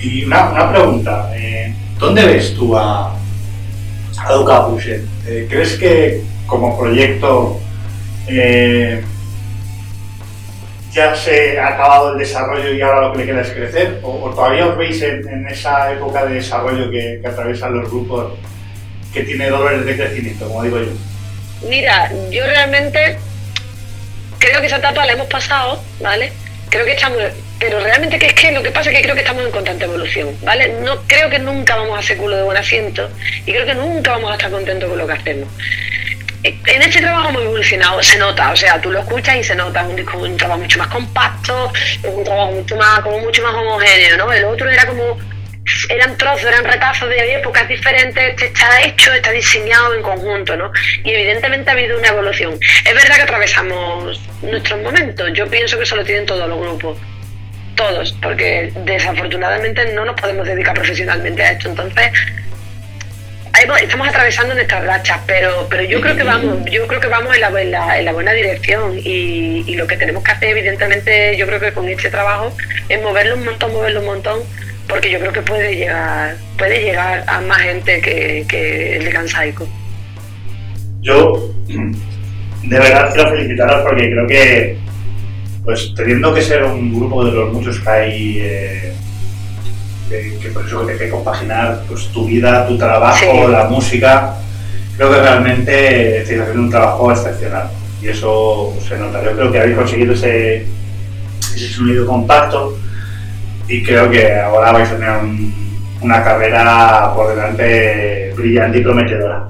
Y una, una pregunta, eh, ¿dónde ves tú a, a Duca? Eh, ¿Crees que como proyecto eh, ya se ha acabado el desarrollo y ahora lo que le queda es crecer? ¿O, todavía os veis en, en esa época de desarrollo que, que atraviesan los grupos que tiene dolores de crecimiento, como digo yo? Mira, yo realmente creo que esa etapa la hemos pasado, ¿vale? Creo que estamos, pero realmente que es que lo que pasa es que creo que estamos en constante evolución, ¿vale? No creo que nunca vamos a hacer culo de buen asiento y creo que nunca vamos a estar contentos con lo que hacemos. En este trabajo hemos evolucionado, se nota, o sea, tú lo escuchas y se nota, un, disco- un trabajo mucho más compacto, un trabajo mucho más, como mucho más homogéneo, ¿no? El otro era como eran trozos, eran retazos de épocas diferentes, este está hecho, está diseñado en conjunto, ¿no? Y evidentemente ha habido una evolución. Es verdad que atravesamos nuestros momentos, yo pienso que eso lo tienen todos los grupos, todos, porque desafortunadamente no nos podemos dedicar profesionalmente a esto, entonces estamos atravesando nuestras rachas, pero, pero yo creo que vamos, yo creo que vamos en la, en la- en la buena dirección y, y lo que tenemos que hacer, evidentemente, yo creo que con este trabajo es moverlo un montón, moverlo un montón, porque yo creo que puede llegar, puede llegar a más gente que, que el de Kansaico. Yo de verdad quiero felicitaros porque creo que, pues teniendo que ser un grupo de los muchos que hay, eh, que, que por eso que te que compaginar pues, tu vida, tu trabajo, Sí. la música, creo que realmente estáis haciendo un trabajo excepcional y eso se nota. Yo creo que habéis conseguido ese, ese sonido compacto y creo que ahora vais a tener un- una carrera por delante brillante y prometedora.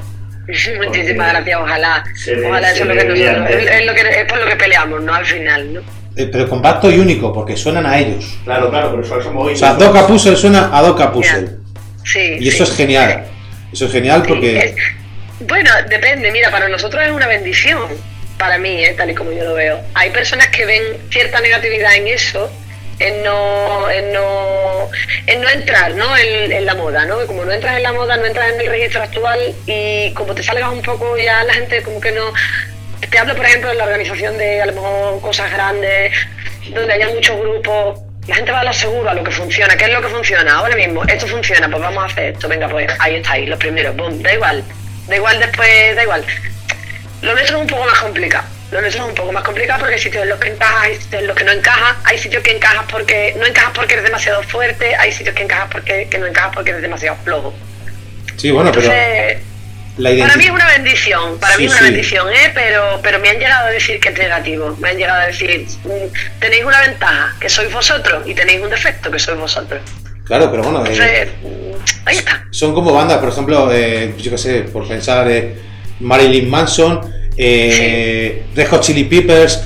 [laughs] Muchísimas gracias, ojalá. Ojalá eso es lo que es, es lo que, es por lo que peleamos, ¿no? Al final, ¿no? Eh, pero compacto y único, porque suenan a ellos. Claro, claro, pero eso somos O sea, Doka Puzzle suena a Doka Puzzle. Sí. Y eso sí. es genial. Eso es genial Sí, porque. es- bueno, depende, mira, para nosotros es una bendición, para mí, ¿eh? tal y como yo lo veo. Hay personas que ven cierta negatividad en eso, en no, en no, en no entrar ¿no? En, en la moda, ¿no? Como no entras en la moda, no entras en el registro actual y como te salgas un poco ya la gente como que no... Te hablo, por ejemplo, de la organización de a lo mejor cosas grandes, donde haya muchos grupos. La gente va a lo seguro, a lo que funciona. ¿Qué es lo que funciona? Ahora mismo, esto funciona, pues vamos a hacer esto. Venga, pues ahí estáis, los primeros. Boom, da igual. Da igual después, da igual. Lo nuestro es un poco más complicado. Lo nuestro es un poco más complicado porque hay sitios en los que encajas, hay sitios en los que no encajas, hay sitios que encajas porque no encajas porque eres demasiado fuerte, hay sitios que encajas porque que no encajas porque eres demasiado flojo. Sí, bueno, pero la para mí es una bendición, para Sí, mí es una sí. bendición, ¿eh? pero, pero me han llegado a decir que es negativo, me han llegado a decir, mm, tenéis una ventaja, que sois vosotros, y tenéis un defecto, que sois vosotros. Claro, pero bueno, eh, Entonces, mm, ahí está. son como bandas, por ejemplo, eh, yo qué sé, por pensar, eh, Marilyn Manson, eh, Red Hot Chili Peppers,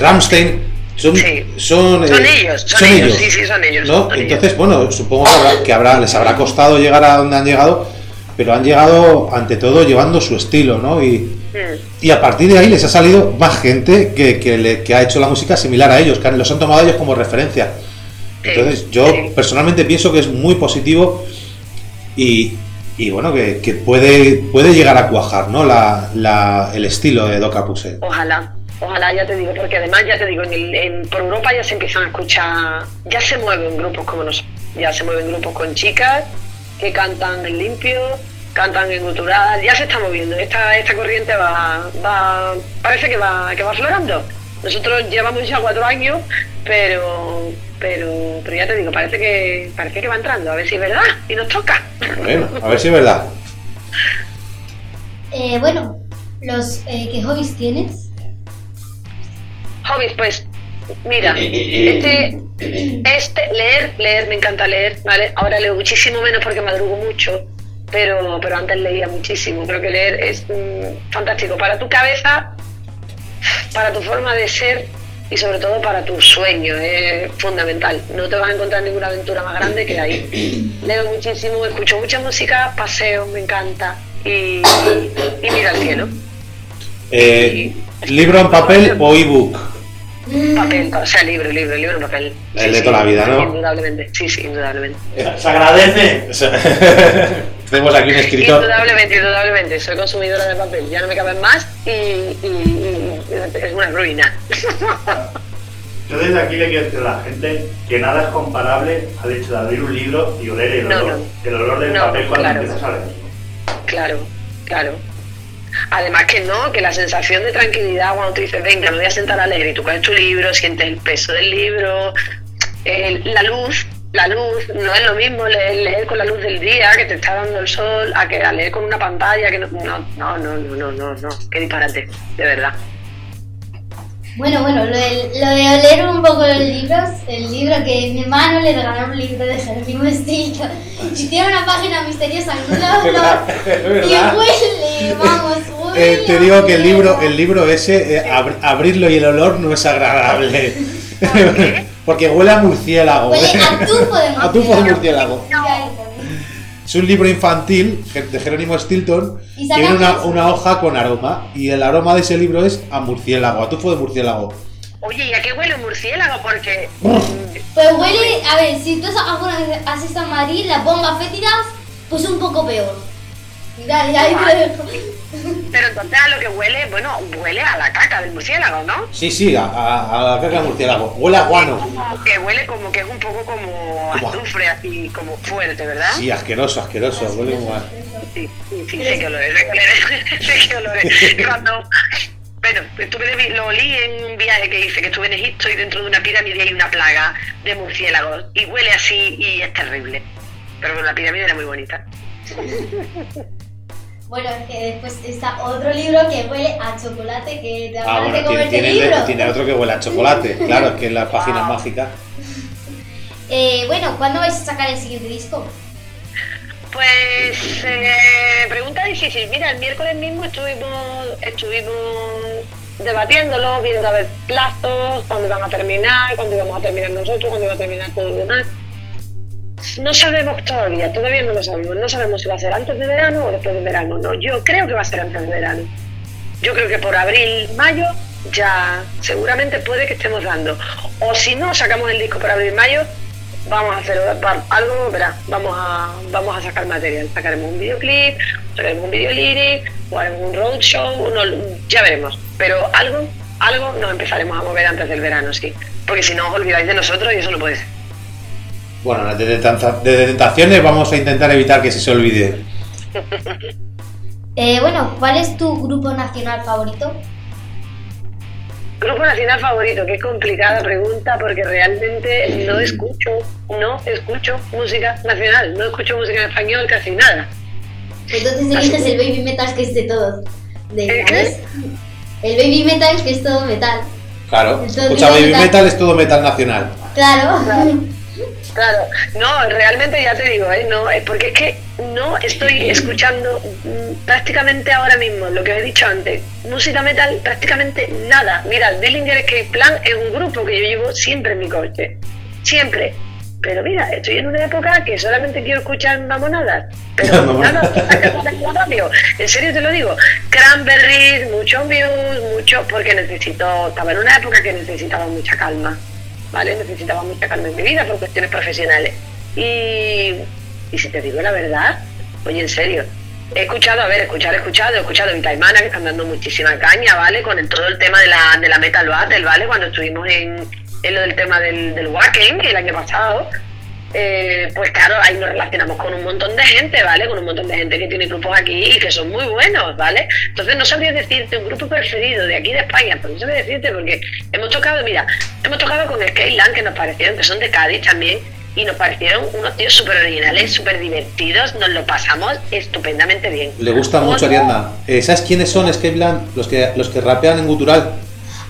Rammstein. Son, Sí. son, Son ellos, son ellos, sí, sí, son ellos, ¿no? son Entonces, bueno, supongo que, habrá- que habrá, les habrá costado llegar a donde han llegado, pero han llegado ante todo llevando su estilo, ¿no? Y, y a partir de ahí les ha salido más gente que, que, le- que ha hecho la música similar a ellos, que los han tomado ellos como referencia. Entonces, yo personalmente pienso que es muy positivo y, y bueno, que, que puede, puede llegar a cuajar, ¿no? La, la- el estilo de Doka Puzzle. Ojalá, ojalá, ya te digo, porque además, ya te digo, en el- en- por Europa ya se empiezan a escuchar, ya se mueven grupos como nosotros, ya se mueven grupos con chicas que cantan en limpio, cantan en gutural, ya se está moviendo, esta, esta corriente va, va, parece que va, que va aflorando. Nosotros llevamos ya cuatro años, pero, pero, pero ya te digo, parece que, parece que va entrando, a ver si es verdad, y nos toca. Bueno, a ver si es verdad. Eh, bueno, los eh, ¿qué hobbies tienes? Hobbies, pues, mira, este, este, leer, leer, me encanta leer, ¿vale? Ahora leo muchísimo menos porque madrugo mucho, pero, pero antes leía muchísimo. Creo que leer es mm, fantástico para tu cabeza, para tu forma de ser y sobre todo para tu sueño, es fundamental. No te vas a encontrar ninguna aventura más grande que ahí. Leo muchísimo, escucho mucha música, paseo, me encanta y, y mira al cielo. Eh, ¿Libro en papel o ebook? Papel, o sea, libro, libro, libro papel. El de toda la vida, ¿no? Indudablemente, sí, sí, indudablemente. Se agradece. [laughs] Tenemos aquí un escritor. Indudablemente, indudablemente. Soy consumidora de papel, ya no me caben más y, y- y- y es una ruina. [laughs] Yo desde aquí le quiero decir a la gente que nada es comparable al hecho de abrir un libro y oler el No, olor, no. el olor del No, papel cuando claro. empiezas a leer. claro, claro. Además que no, que la sensación de tranquilidad cuando tú dices, venga, me voy a sentar a leer y tú coges tu libro, sientes el peso del libro, el, la luz, la luz, no es lo mismo leer, leer, con la luz del día que te está dando el sol a que a leer con una pantalla que no, no, no, no, no, no, no, qué disparate, de verdad. Bueno, bueno, lo de, lo de oler un poco los libros, el libro que mi hermano le regaló un libro de Jerónimo Estillo y tiene una página misteriosa no lo [laughs] y huele, vamos, huele. Eh, te digo que el libro, el libro ese, eh, ab- abrirlo y el olor no es agradable. [laughs] [laughs] Porque huele a murciélago. Huele a tufo de A tufo de murciélago. Es un libro infantil de Jerónimo Stilton. Y Tiene una, hoja con aroma. Y el aroma de ese libro es a murciélago, a tufo de murciélago. Oye, ¿y a qué huele un murciélago? Porque Pues huele, a ver, si tú alguna vez has estado en Madrid, las bombas fétidas, pues un poco peor. Mira, ya ahí te dejo. Pero entonces a lo que huele, bueno, huele a la caca del murciélago, ¿no? Sí, sí, a, a, a la caca de murciélago. Huele a guano. Como que huele como que es un poco como Como- azufre, así como fuerte, ¿verdad? Sí, asqueroso, asqueroso. Huele mal. Sí, sí, sí, sé que olores, [laughs] sé que olores, sé que olores. [laughs] Cuando, bueno, estuve lo olí en un viaje que hice, que estuve en Egipto y dentro de una pirámide hay una plaga de murciélagos y huele así y es terrible. Pero bueno, la pirámide era muy bonita. [laughs] Bueno, es que después está otro libro que huele a chocolate que te Ah, apetece bueno, tiene, tiene, libro. tiene otro que huele a chocolate, [laughs] claro, es que en las páginas mágicas. [laughs] Eh, bueno, ¿cuándo vais a sacar el siguiente disco? Pues, eh, pregunta difícil. Mira, el miércoles mismo estuvimos, estuvimos debatiéndolo, viendo a ver plazos, cuándo iban a terminar, cuándo íbamos a terminar nosotros, cuándo iba a terminar todo el demás. No sabemos todavía, todavía no lo sabemos. No sabemos si va a ser antes de verano o después de verano. No, yo creo que va a ser antes de verano. Yo creo que por abril, mayo, ya seguramente puede que estemos dando. O si no sacamos el disco por abril, mayo, vamos a hacer algo, verá, vamos a, vamos a sacar material. Sacaremos un videoclip, sacaremos un video lyric, o haremos un roadshow, ya veremos. Pero algo, algo nos empezaremos a mover antes del verano, sí. Porque si no os olvidáis de nosotros y eso no puede ser. Bueno, desde tentaciones vamos a intentar evitar que se se olvide. [laughs] Eh, bueno, ¿cuál es tu grupo nacional favorito? Grupo nacional favorito, qué complicada pregunta porque realmente no escucho, no escucho música nacional, no escucho música en español casi nada. Entonces eliges el baby metal que es de todo. De, ¿El qué? El baby metal que es todo metal. Claro, Entonces, escucha baby metal- metal es todo metal nacional. Claro. Claro, [laughs] no, realmente ya te digo, ¿eh? no, es porque es que no estoy escuchando mm, prácticamente ahora mismo lo que os he dicho antes, música metal, prácticamente nada. Mira, Dillinger Escape Plan es un grupo que yo llevo siempre en mi coche, siempre. Pero mira, estoy en una época que solamente quiero escuchar mamonadas. Pero [laughs] nada, radio. En serio te lo digo. Cranberries, mucho Muse, mucho, porque necesito, estaba en una época que necesitaba mucha calma. ¿Vale? Necesitaba mucha calma en mi vida por cuestiones profesionales. Y, y si te digo la verdad, oye, en serio, he escuchado, a ver, escuchado, he escuchado, he escuchado Vitaimana, que están dando muchísima caña, ¿vale? Con el- todo el tema de la, de la Metal Battle, ¿vale? Cuando estuvimos en, en lo del tema del, del Wacken el año pasado, eh, pues claro, ahí nos relacionamos con un montón de gente, ¿vale? Con un montón de gente que tiene grupos aquí y que son muy buenos, ¿vale? Entonces no sabría decirte un grupo preferido de aquí de España, pero no sabría decirte porque hemos tocado, mira, hemos tocado con Skyland que nos parecieron, que son de Cádiz también, y nos parecieron unos tíos súper originales, súper divertidos, nos lo pasamos estupendamente bien. Le gusta mucho Ariadna. Eh, ¿Sabes quiénes son Escapeland? Los que, los que rapean en gutural.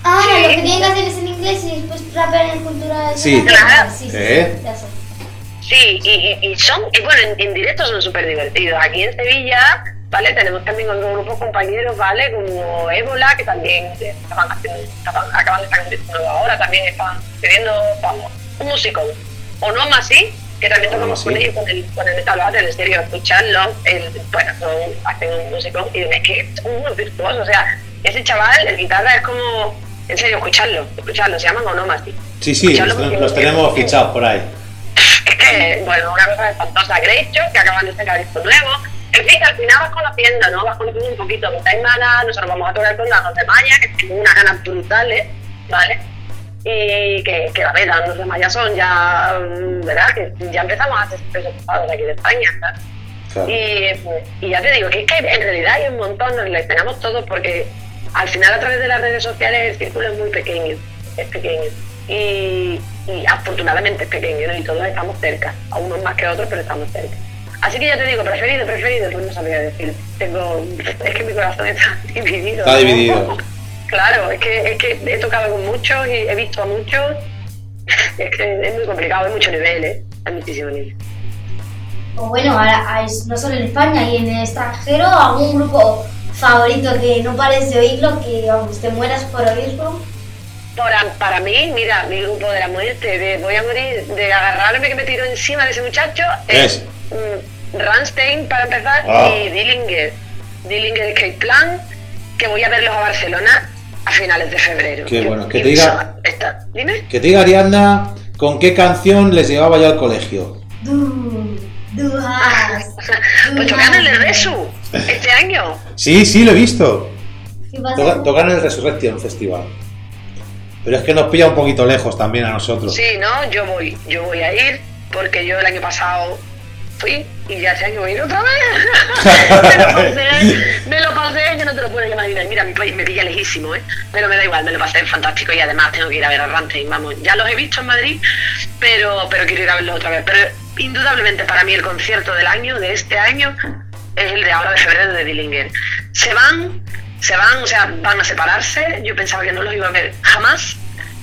Ah, Sí. lo que tienen que hacer es en inglés y después rapear en cultura. Sí. Claro. Sí, sí, ¿Eh? sí, ya sé. Sí, y, y- y son, y bueno, en, en directo son súper divertidos. Aquí en Sevilla, ¿vale? Tenemos también otros grupos compañeros, ¿vale? Como Ébola, que también estaban haciendo, estaban- acaban de disco nuevo ahora, también están pidiendo, vamos, un músico. O no más así, que también tocamos con sí. ellos con el, con el Metal en serio, escucharlo, el, bueno, son- hacen un músico y es que son unos virtuosos, o sea, ese chaval, el guitarra es como, en serio, escucharlo, escucharlo, se llaman Onomasi. Sí, sí, los, porque- los tenemos fichados por ahí. Que, bueno, una cosa espantosa, Grace Show, que acaban de sacar disco nuevo. En fin, al final vas conociendo, ¿no? Vas conociendo un poquito de Taimana, nosotros vamos a tocar con Danos de Maya, que tengo unas ganas brutales, ¿vale? Y que, que a ver, Danos de Maya son ya, mm, ¿verdad? Que ya empezamos a ser de aquí de España. Claro. Y, y ya te digo que es que en realidad hay un montón, nos tenemos todos porque al final a través de las redes sociales el círculo es muy pequeño, es pequeño. Y, y afortunadamente es pequeño ¿no? y todos estamos cerca, a unos más que otros, pero estamos cerca. Así que ya te digo, preferido, preferido, pues no sabría decir. Tengo, es que mi corazón está [laughs] dividido. Está ¿no? dividido. [laughs] Claro, es que, es que he tocado con muchos y he visto a muchos. [laughs] Es que es muy complicado, hay mucho nivel, ¿eh? Hay muchísimo nivel. O bueno, ahora, a- no solo en España y en el extranjero, algún grupo favorito que no pares de oírlo, que vamos, te mueras por oírlo. Para, para mí, mira, mi grupo de la muerte, de voy a morir, de agarrarme que me tiro encima de ese muchacho, ¿Qué es mm, Rammstein para empezar Ah. y Dillinger. Dillinger Escape Plan, que voy a verlos a Barcelona a finales de febrero. Qué bueno, que te diga- está- Dime. Que te diga Ariadna con qué canción les llevaba yo al colegio. Du, du has. [laughs] Pues tocaron el Resu este año. Sí, sí, lo he visto. ¿Qué pasa? Toca- Tocan en el Resurrection Festival. Pero es que nos pilla un poquito lejos también a nosotros. Sí, no, yo voy, yo voy a ir porque yo el año pasado fui y ya este año voy ir otra vez. [laughs] me, lo pasé, me lo pasé, que no te lo puedes imaginar. Mira, mi país me pilla lejísimo, ¿eh? Pero me da igual, me lo pasé fantástico y además tengo que ir a ver a Rammstein, vamos. Ya los he visto en Madrid, pero, pero quiero ir a verlos otra vez. Pero indudablemente para mí el concierto del año, de este año, es el de ahora de febrero de Dillinger. Se van, se van, o sea, van a separarse. Yo pensaba que no los iba a ver jamás.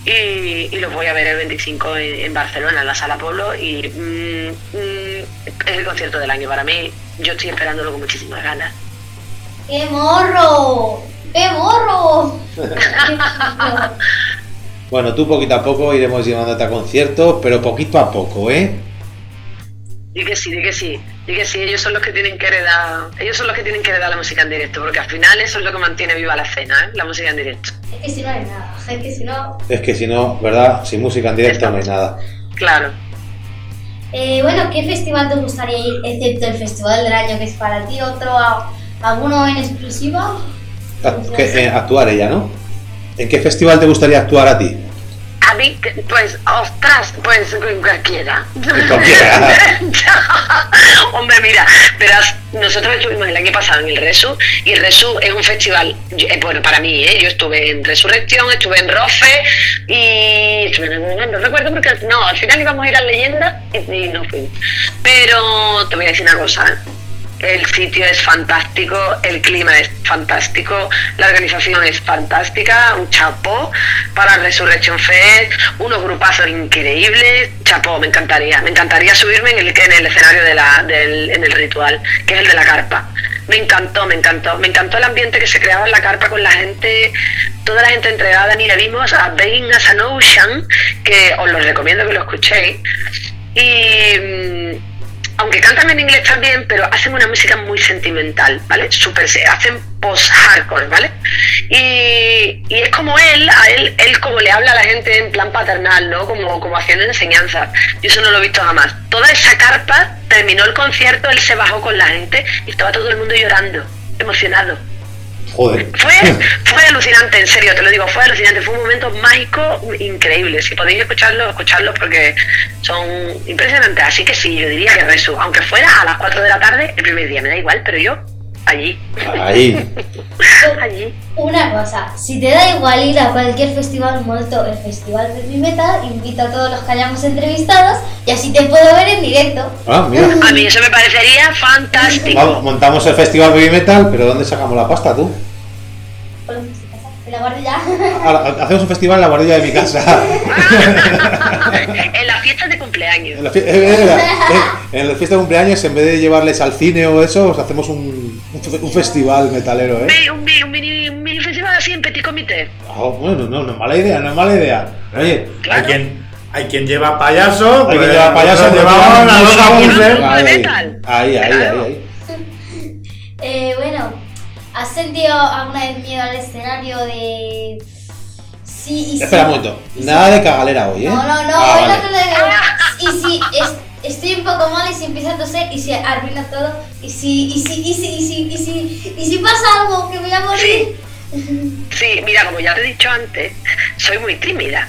Y, y los voy a ver el 25 en, en Barcelona, en la Sala Polo. Y mm, mm, es el concierto del año para mí. Yo estoy esperándolo con muchísimas ganas. ¡Qué morro! ¡Qué morro! [laughs] Bueno, tú poquito a poco iremos llevándote a conciertos, pero poquito a poco, ¿eh? Di que sí, di que sí, di que sí, ellos son los que tienen que heredar, ellos son los que tienen que heredar la música en directo, porque al final eso es lo que mantiene viva la escena, ¿eh? la música en directo. Es que si no hay nada, es que si no... Es que si no, ¿verdad? Sin música en directo no hay nada. Claro. Eh, bueno, ¿qué festival te gustaría ir, excepto el festival del año que es para ti? ¿Otro, a- alguno en exclusiva? Que- eh, actuar ella, ¿no? ¿En qué festival te gustaría actuar a ti? A mí, que- pues, ostras, pues cualquiera. [laughs] Cualquiera. [laughs] Hombre, mira, verás, nosotros estuvimos el año pasado en el Resu y el Resu es un festival, yo- eh, bueno, para mí, ¿eh? yo estuve en Resurrección, estuve en Rofe y estuve en no recuerdo porque no, al final íbamos a ir a Leyenda y, y no fui. Pero te voy a decir una cosa, ¿eh? El sitio es fantástico, el clima es fantástico, la organización es fantástica, un chapó para Resurrection Fest, unos grupazos increíbles, chapó, me encantaría, me encantaría subirme en el, en el escenario de la, del, en el ritual, que es el de la carpa. Me encantó, me encantó, me encantó el ambiente que se creaba en la carpa con la gente, toda la gente entregada. Mira, vimos a Being as an Ocean, que os lo recomiendo que lo escuchéis. Y mm, aunque cantan en inglés también, pero hacen una música muy sentimental, ¿vale? Super, hacen post-hardcore, ¿vale? Y, y es como él, a él, él como le habla a la gente en plan paternal, ¿no? Como, como haciendo enseñanzas. Yo eso no lo he visto jamás. Toda esa carpa, terminó el concierto, él se bajó con la gente y estaba todo el mundo llorando, emocionado. Joder. Fue, fue alucinante, en serio, te lo digo, fue alucinante, fue un momento mágico increíble. Si podéis escucharlo, escucharlo porque son impresionantes. Así que sí, yo diría que Resu, aunque fuera a las 4 de la tarde, el primer día, me da igual, pero yo, allí, Ahí. [laughs] allí. Una cosa, si te da igual ir a cualquier festival, monto el festival de mi metal, invito a todos los que hayamos entrevistados y así te puedo ver en directo. Ah, mira. A mí eso me parecería fantástico. Vamos, montamos el festival Baby Metal, pero ¿dónde sacamos la pasta tú? En la guardia. Ahora, hacemos un festival en la guardilla de mi casa. [laughs] en las fiestas de cumpleaños. En la, fie- eh, eh, eh, en la fiesta de cumpleaños, en vez de llevarles al cine o eso, os hacemos un, un fe- un festival metalero, ¿eh? Un, mi- un mini, un mini festival así en petit comité. Ah, bueno, no, no es mala idea, no es mala idea. Oye, Claro. Hay quien, hay quien lleva payaso, hay pues llevar payaso, nosotros llevamos llevamos a Lola música. Bunsen. Ahí, Ahí, ahí, ahí, ¿has sentido alguna vez miedo al escenario de... Sí y sí? Espera un momento, nada de cagalera hoy, ¿eh? No, no, no, Ah, hoy vale. no te lo digo. Y si es- estoy un poco mal y si empiezo a toser y se arruina todo, y si, y si, y si, y si, y si, y si pasa algo que me voy a morir. Sí, mira, como ya te he dicho antes, soy muy tímida.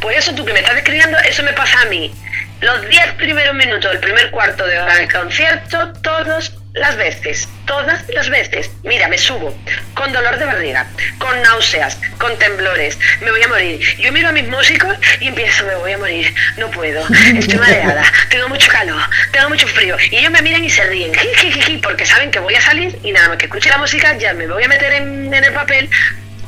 Por eso tú que me estás describiendo, eso me pasa a mí. Los 10 primeros minutos, el primer cuarto de hora del concierto, todas las veces, todas las veces. Mira, me subo con dolor de barriga, con náuseas, con temblores, me voy a morir. Yo miro a mis músicos y empiezo, me voy a morir, no puedo, estoy mareada, tengo mucho calor, tengo mucho frío. Y ellos me miran y se ríen, porque saben que voy a salir y nada más que escuche la música ya me voy a meter en, en el papel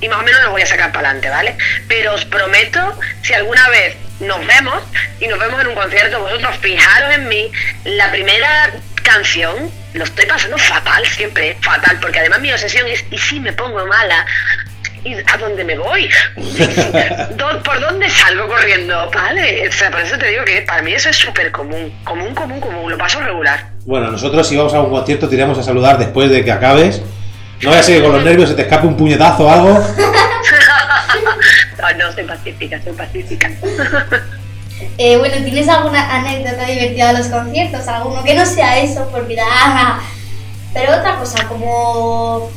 y más o menos lo voy a sacar para adelante, ¿vale? Pero os prometo, si alguna vez nos vemos y nos vemos en un concierto, vosotros fijaros en mí, la primera canción lo estoy pasando fatal siempre, fatal, porque además mi obsesión es, ¿y si me pongo mala? ¿Y a dónde me voy? [laughs] ¿Dó- ¿Por dónde salgo corriendo? ¿Vale? O sea, por eso te digo que para mí eso es súper común, común, común, común, lo paso regular. Bueno, nosotros si vamos a un concierto te iremos a saludar después de que acabes. No vaya a ser que con los nervios se te escape un puñetazo o algo. [laughs] No, no, soy pacífica, soy pacífica. [laughs] Eh, bueno, ¿tienes alguna anécdota divertida de los conciertos? Alguno que no sea eso, porque [laughs] ah, Pero otra cosa, como.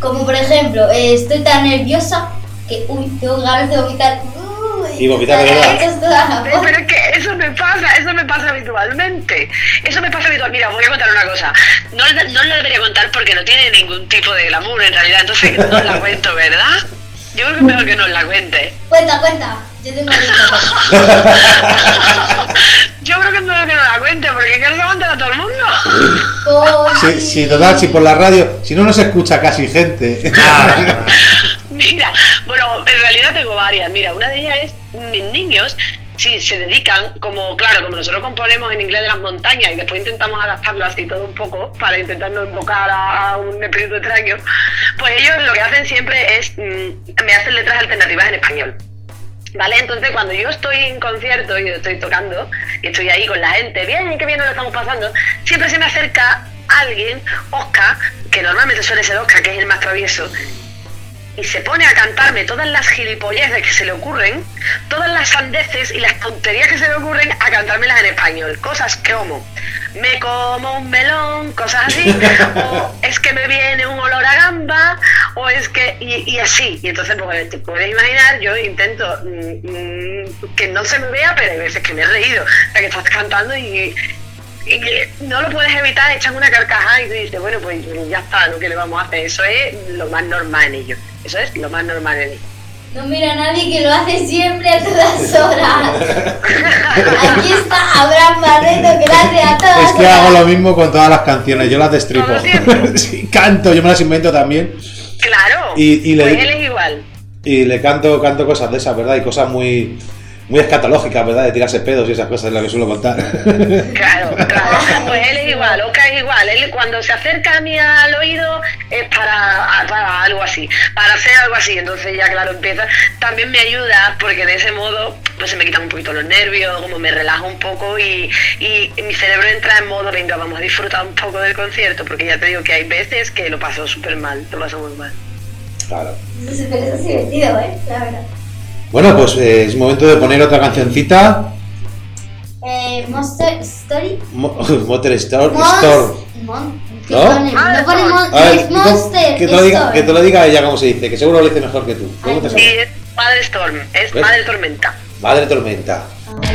Como por ejemplo, eh, estoy tan nerviosa que. Uy, tengo ganas de vomitar. Uy, Y vomitar de verdad. Pero, es que eso me pasa, eso me pasa habitualmente. Eso me pasa habitualmente. Mira, voy a contar una cosa. No, no la debería contar porque no tiene ningún tipo de glamour en realidad, entonces no la cuento, ¿verdad? Yo creo que es mejor que no la cuente. Cuenta, cuenta. Yo tengo anécdota. [laughs] Yo creo que no la cuente porque quiero que contar a todo el mundo. Sí, si, si, total, si por la radio, si no nos escucha casi gente. [laughs] Mira, bueno, en realidad tengo varias. Mira, una de ellas es mis niños. Sí, se dedican, como claro, como nosotros componemos en inglés de las montañas y después intentamos adaptarlo así todo un poco para intentar no invocar a, a un espíritu extraño, pues ellos lo que hacen siempre es, mm, me hacen letras alternativas en español. ¿Vale? Entonces, cuando yo estoy en concierto y estoy tocando y estoy ahí con la gente, bien, qué bien lo estamos pasando, siempre se me acerca alguien, Oscar, que normalmente suele ser Oscar, que es el más travieso, y se pone a cantarme todas las gilipolleces que se le ocurren, todas las sandeces y las tonterías que se le ocurren a cantármelas en español. Cosas como me como un melón, cosas así, [laughs] o es que me viene un olor a gamba, o es que. y, y así. Y entonces, pues te puedes imaginar, yo intento mm, mm, que no se me vea, pero hay veces que me he reído, o sea, que estás cantando y. y que no lo puedes evitar, echan una carcajada y tú dices, bueno, pues ya está, ¿no? ¿Qué le vamos a hacer? Eso es lo más normal en ellos. Eso es lo más normal en ellos. No mira a nadie que lo hace siempre a todas horas. Aquí está Abraham Barreto que lo hace a todas Es que horas. hago lo mismo con todas las canciones, yo las destripo. [laughs] Sí, canto, yo me las invento también. Claro, Y- y le- pues él es igual. Y le canto, canto cosas de esas, ¿verdad? Y cosas muy, muy escatológicas, ¿verdad? De tirarse pedos y esas cosas, es la que suelo contar. Claro, claro. [laughs] Pues él es igual, Oscar es igual. Él cuando se acerca a mí al oído es para, para algo así, para hacer algo así. Entonces ya claro empieza. También me ayuda porque de ese modo pues se me quitan un poquito los nervios, como me relajo un poco y, y mi cerebro entra en modo, venga, vamos a disfrutar un poco del concierto, porque ya te digo que hay veces que lo paso súper mal, lo paso muy mal. Claro. Eso es divertido, ¿eh? La verdad. Bueno, pues eh, es momento de poner otra cancioncita. Eh, Monster Story. Mo- [laughs] Motor Storm. Mons- Storm. Mon- ¿Qué ¿No? pone? Ah, No pone Storm. mon- A ver, es Monster que, te lo diga, que te lo diga ella cómo se dice, que seguro lo dice mejor que tú. ¿Cómo te Ay, Sí, sale? es Madre Storm, es ¿Ves? Madre Tormenta. Madre Tormenta. A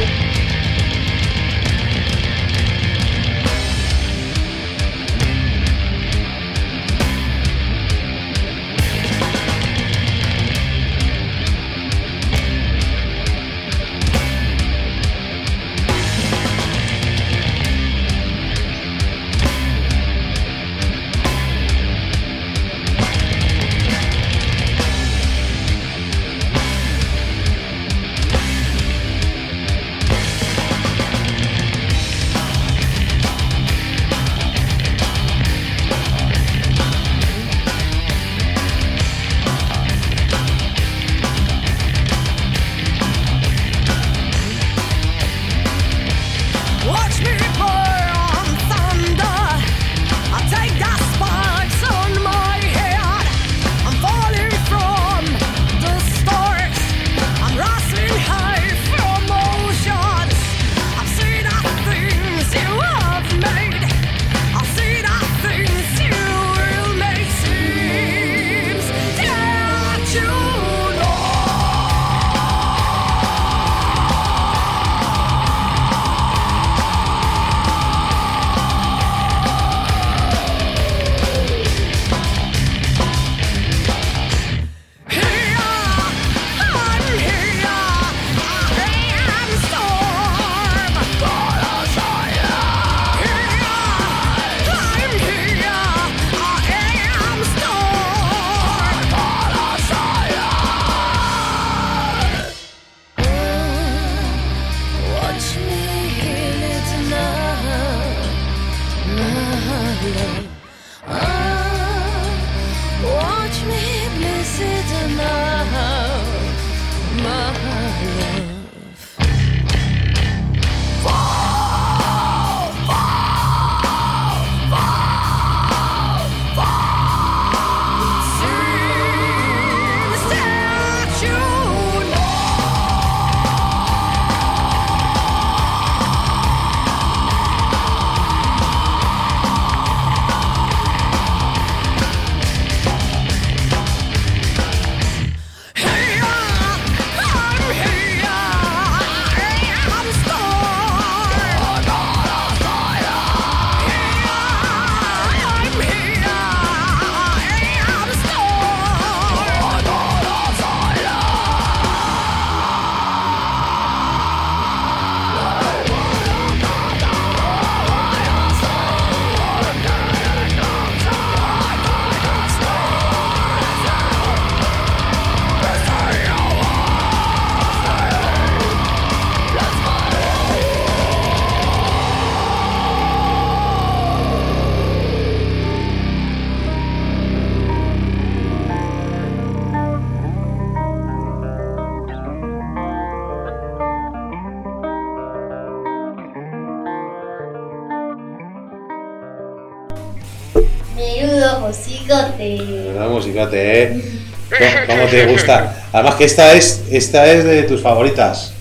Musicote, ¿eh? ¿Cómo, cómo te gusta? Además que esta es, esta es de tus favoritas.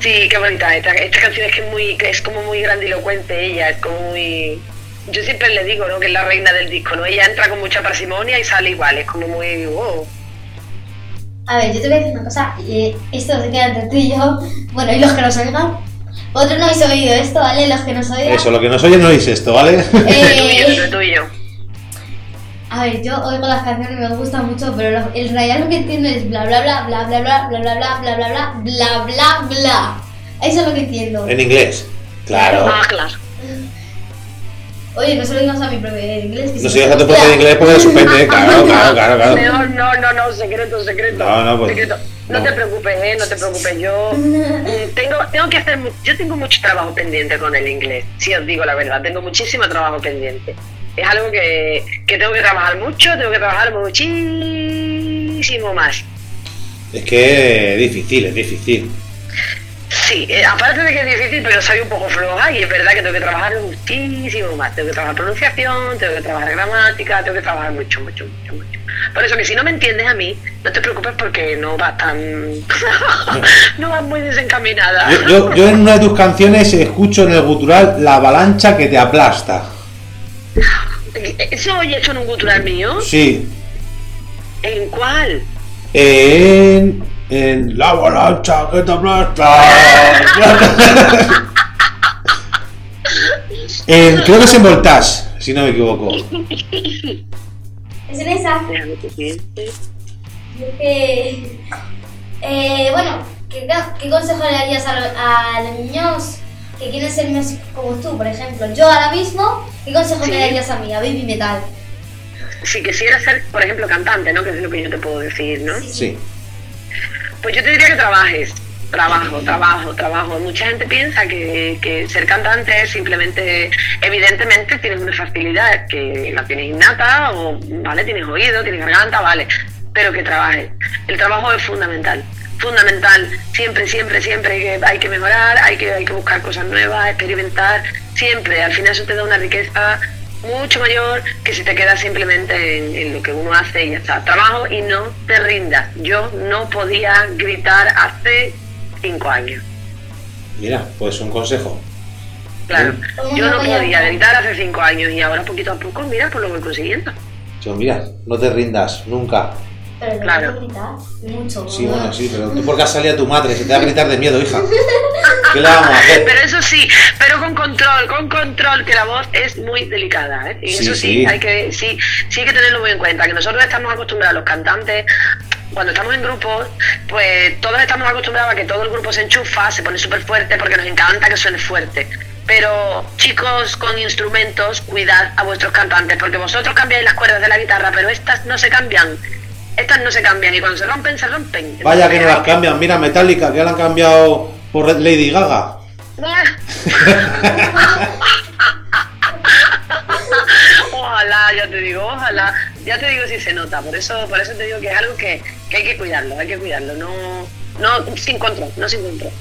Sí, qué bonita. Esta, esta canción es que es muy, es como muy grandilocuente ella, es como muy. Yo siempre le digo, ¿no? Que es la reina del disco, ¿no? Ella entra con mucha parsimonia y sale igual, es como muy. wow. A ver, yo te voy a decir una cosa, y esto se queda entre tú y yo. Bueno, y los que nos oigan. Vosotros no habéis oído esto, ¿vale? Los que nos oigan. Eso, lo que nos oye no es esto, ¿vale? [laughs] Entre tú y yo, Eh, entre tú y yo. A ver, yo oigo las canciones y me gustan mucho, pero lo- el rayar lo que entiendo es bla bla bla bla bla bla bla bla bla bla bla bla bla bla bla. Eso es lo que entiendo. en inglés. Claro. Ah, claro. Oye, no se lo digas a mi profe de inglés. que No si sé, deja tu profe de inglés porque suspende, ¿eh? claro, claro, claro, claro. No, no, no, no, secreto, secreto. No, no, pues, secreto. No, no. te preocupes, eh, no te preocupes. Yo mm, tengo, tengo que hacer, mu- yo tengo mucho trabajo pendiente con el inglés. Si os digo la verdad, tengo muchísimo trabajo pendiente. Es algo que, que tengo que trabajar mucho, tengo que trabajar muchísimo más. Es que es difícil, es difícil. Sí, eh, aparte de que es difícil, pero soy un poco floja y es verdad que tengo que trabajar muchísimo más. Tengo que trabajar pronunciación, tengo que trabajar gramática, tengo que trabajar mucho, mucho, mucho, mucho. Por eso que si no me entiendes a mí, no te preocupes porque no va tan... [laughs] no va muy desencaminada. Yo, yo, yo en una de tus canciones escucho en el gutural la avalancha que te aplasta. ¿Eso oye hecho en un gutural mío? Sí. ¿En cuál? En, en la avalancha que te aplasta. en, creo que es en Voltage, si no me equivoco. Es en esa. Eh, bueno, ¿qué, ¿qué consejo le darías a, lo- a los niños que quieren ser músicos como tú, por ejemplo? Yo ahora mismo, ¿qué consejo Sí. me darías a mí, a Baby Metal? Si quisiera ser, por ejemplo, cantante, ¿no? Que es lo que yo te puedo decir, ¿no? Sí. Pues yo te diría que trabajes. Trabajo, trabajo, trabajo. Mucha gente piensa que, que ser cantante es simplemente, evidentemente tienes una facilidad que la tienes innata o, vale, tienes oído, tienes garganta, vale, pero que trabajes. El trabajo es fundamental, fundamental. Siempre, siempre, siempre hay que, hay que mejorar, hay que, hay que buscar cosas nuevas, experimentar, siempre. Al final eso te da una riqueza mucho mayor que si te quedas simplemente en, en lo que uno hace y ya está. Trabajo y no te rindas. Yo no podía gritar hace cinco años. Mira, pues un consejo. Claro, ¿Cómo yo no podía gritar? gritar hace cinco años y ahora poquito a poco, mira, pues lo voy consiguiendo. Yo, mira, no te rindas, nunca. Pero Claro. puedo gritar mucho. Sí, ¿no? bueno, sí, pero tú porque has salido a tu madre, se te va a gritar de miedo, hija. [laughs] ¿Qué le vamos a hacer? Pero eso sí, pero con control, con control, que la voz es muy delicada, ¿eh? Y Sí, eso sí, sí. hay que, sí, sí hay que tenerlo muy en cuenta, que nosotros estamos acostumbrados, los cantantes, cuando estamos en grupos, pues todos estamos acostumbrados a que todo el grupo se enchufa, se pone súper fuerte porque nos encanta que suene fuerte. Pero chicos con instrumentos, cuidad a vuestros cantantes, porque vosotros cambiáis las cuerdas de la guitarra, pero estas no se cambian. Estas no se cambian y cuando se rompen, se rompen. Vaya que no las cambian, mira Metallica, que ya la han cambiado por Lady Gaga. [laughs] Ojalá, ya te digo, ojalá. Ya te digo si se nota. Por eso, por eso te digo que es algo que, que hay que cuidarlo, hay que cuidarlo. No, no sin control, no sin control.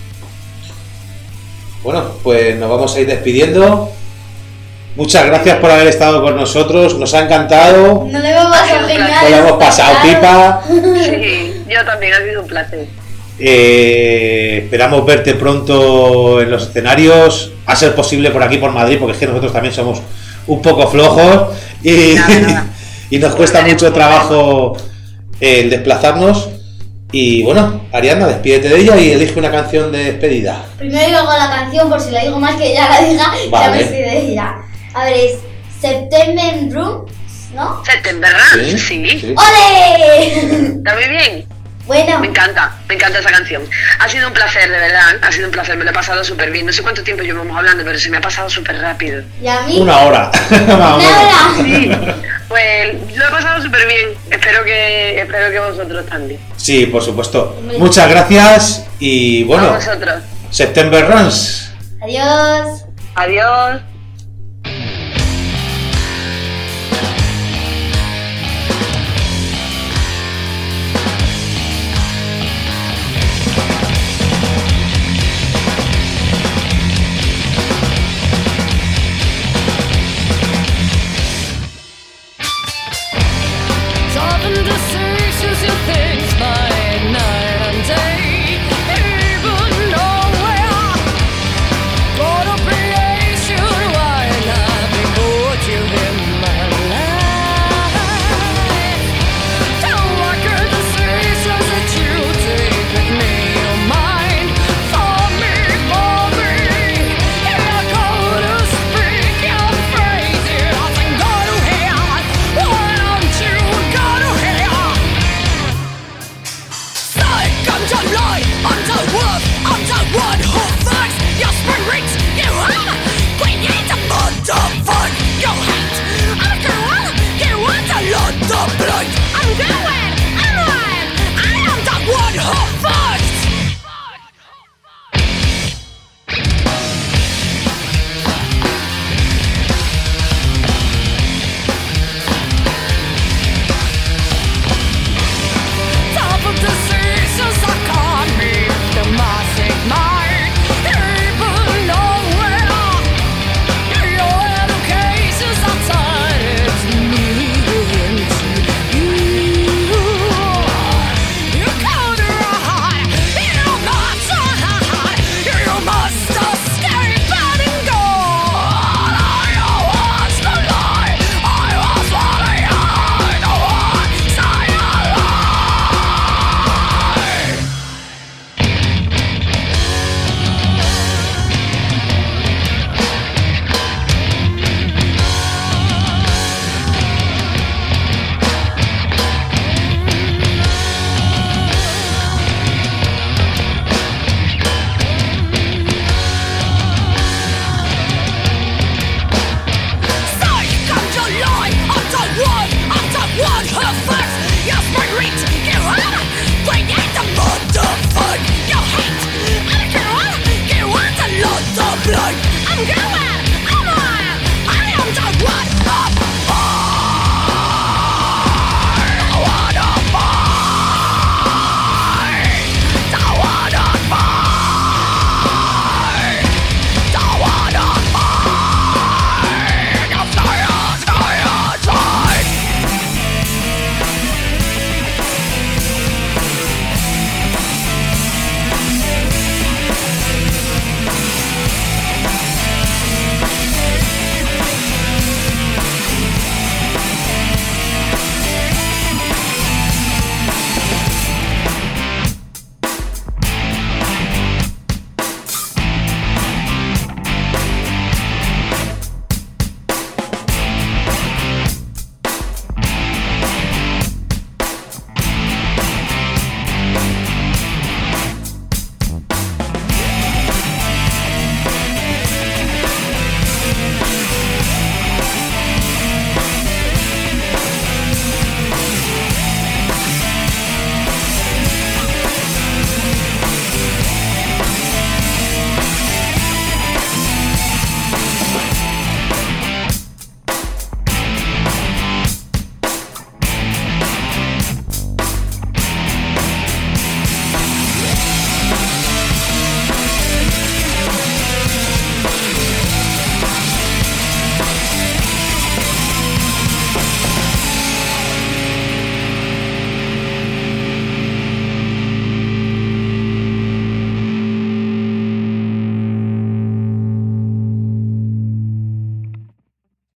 Bueno, pues nos vamos a ir despidiendo. Muchas gracias por haber estado con nosotros, nos ha encantado. No le hemos pasado genial. Nos lo hemos pasado pipa. Sí, yo también, ha sido un placer. Eh, esperamos verte pronto en los escenarios, a ser posible por aquí por Madrid, porque es que nosotros también somos un poco flojos y, Nada, nada. [laughs] y nos cuesta mucho trabajo el desplazarnos. Y bueno, Ariana, despídete de ella y elige una canción de despedida. Primero yo hago la canción por si la digo mal que ella la diga. Ya me sé de ella. A ver, es September Room, ¿no? Septem, ¿verdad? Sí, Sí. sí. ¡Ole! Está muy bien. Bueno, Me encanta, me encanta esa canción. Ha sido un placer, de verdad. Ha sido un placer, me lo he pasado súper bien. No sé cuánto tiempo llevamos hablando, pero se me ha pasado súper rápido. y a mí. Una hora. [laughs] Menos. Nada. Sí, pues lo he pasado súper bien. Espero que, espero que vosotros también. Sí, por supuesto. Muchas gracias y A bueno, vosotros. September Runs. Adiós. Adiós.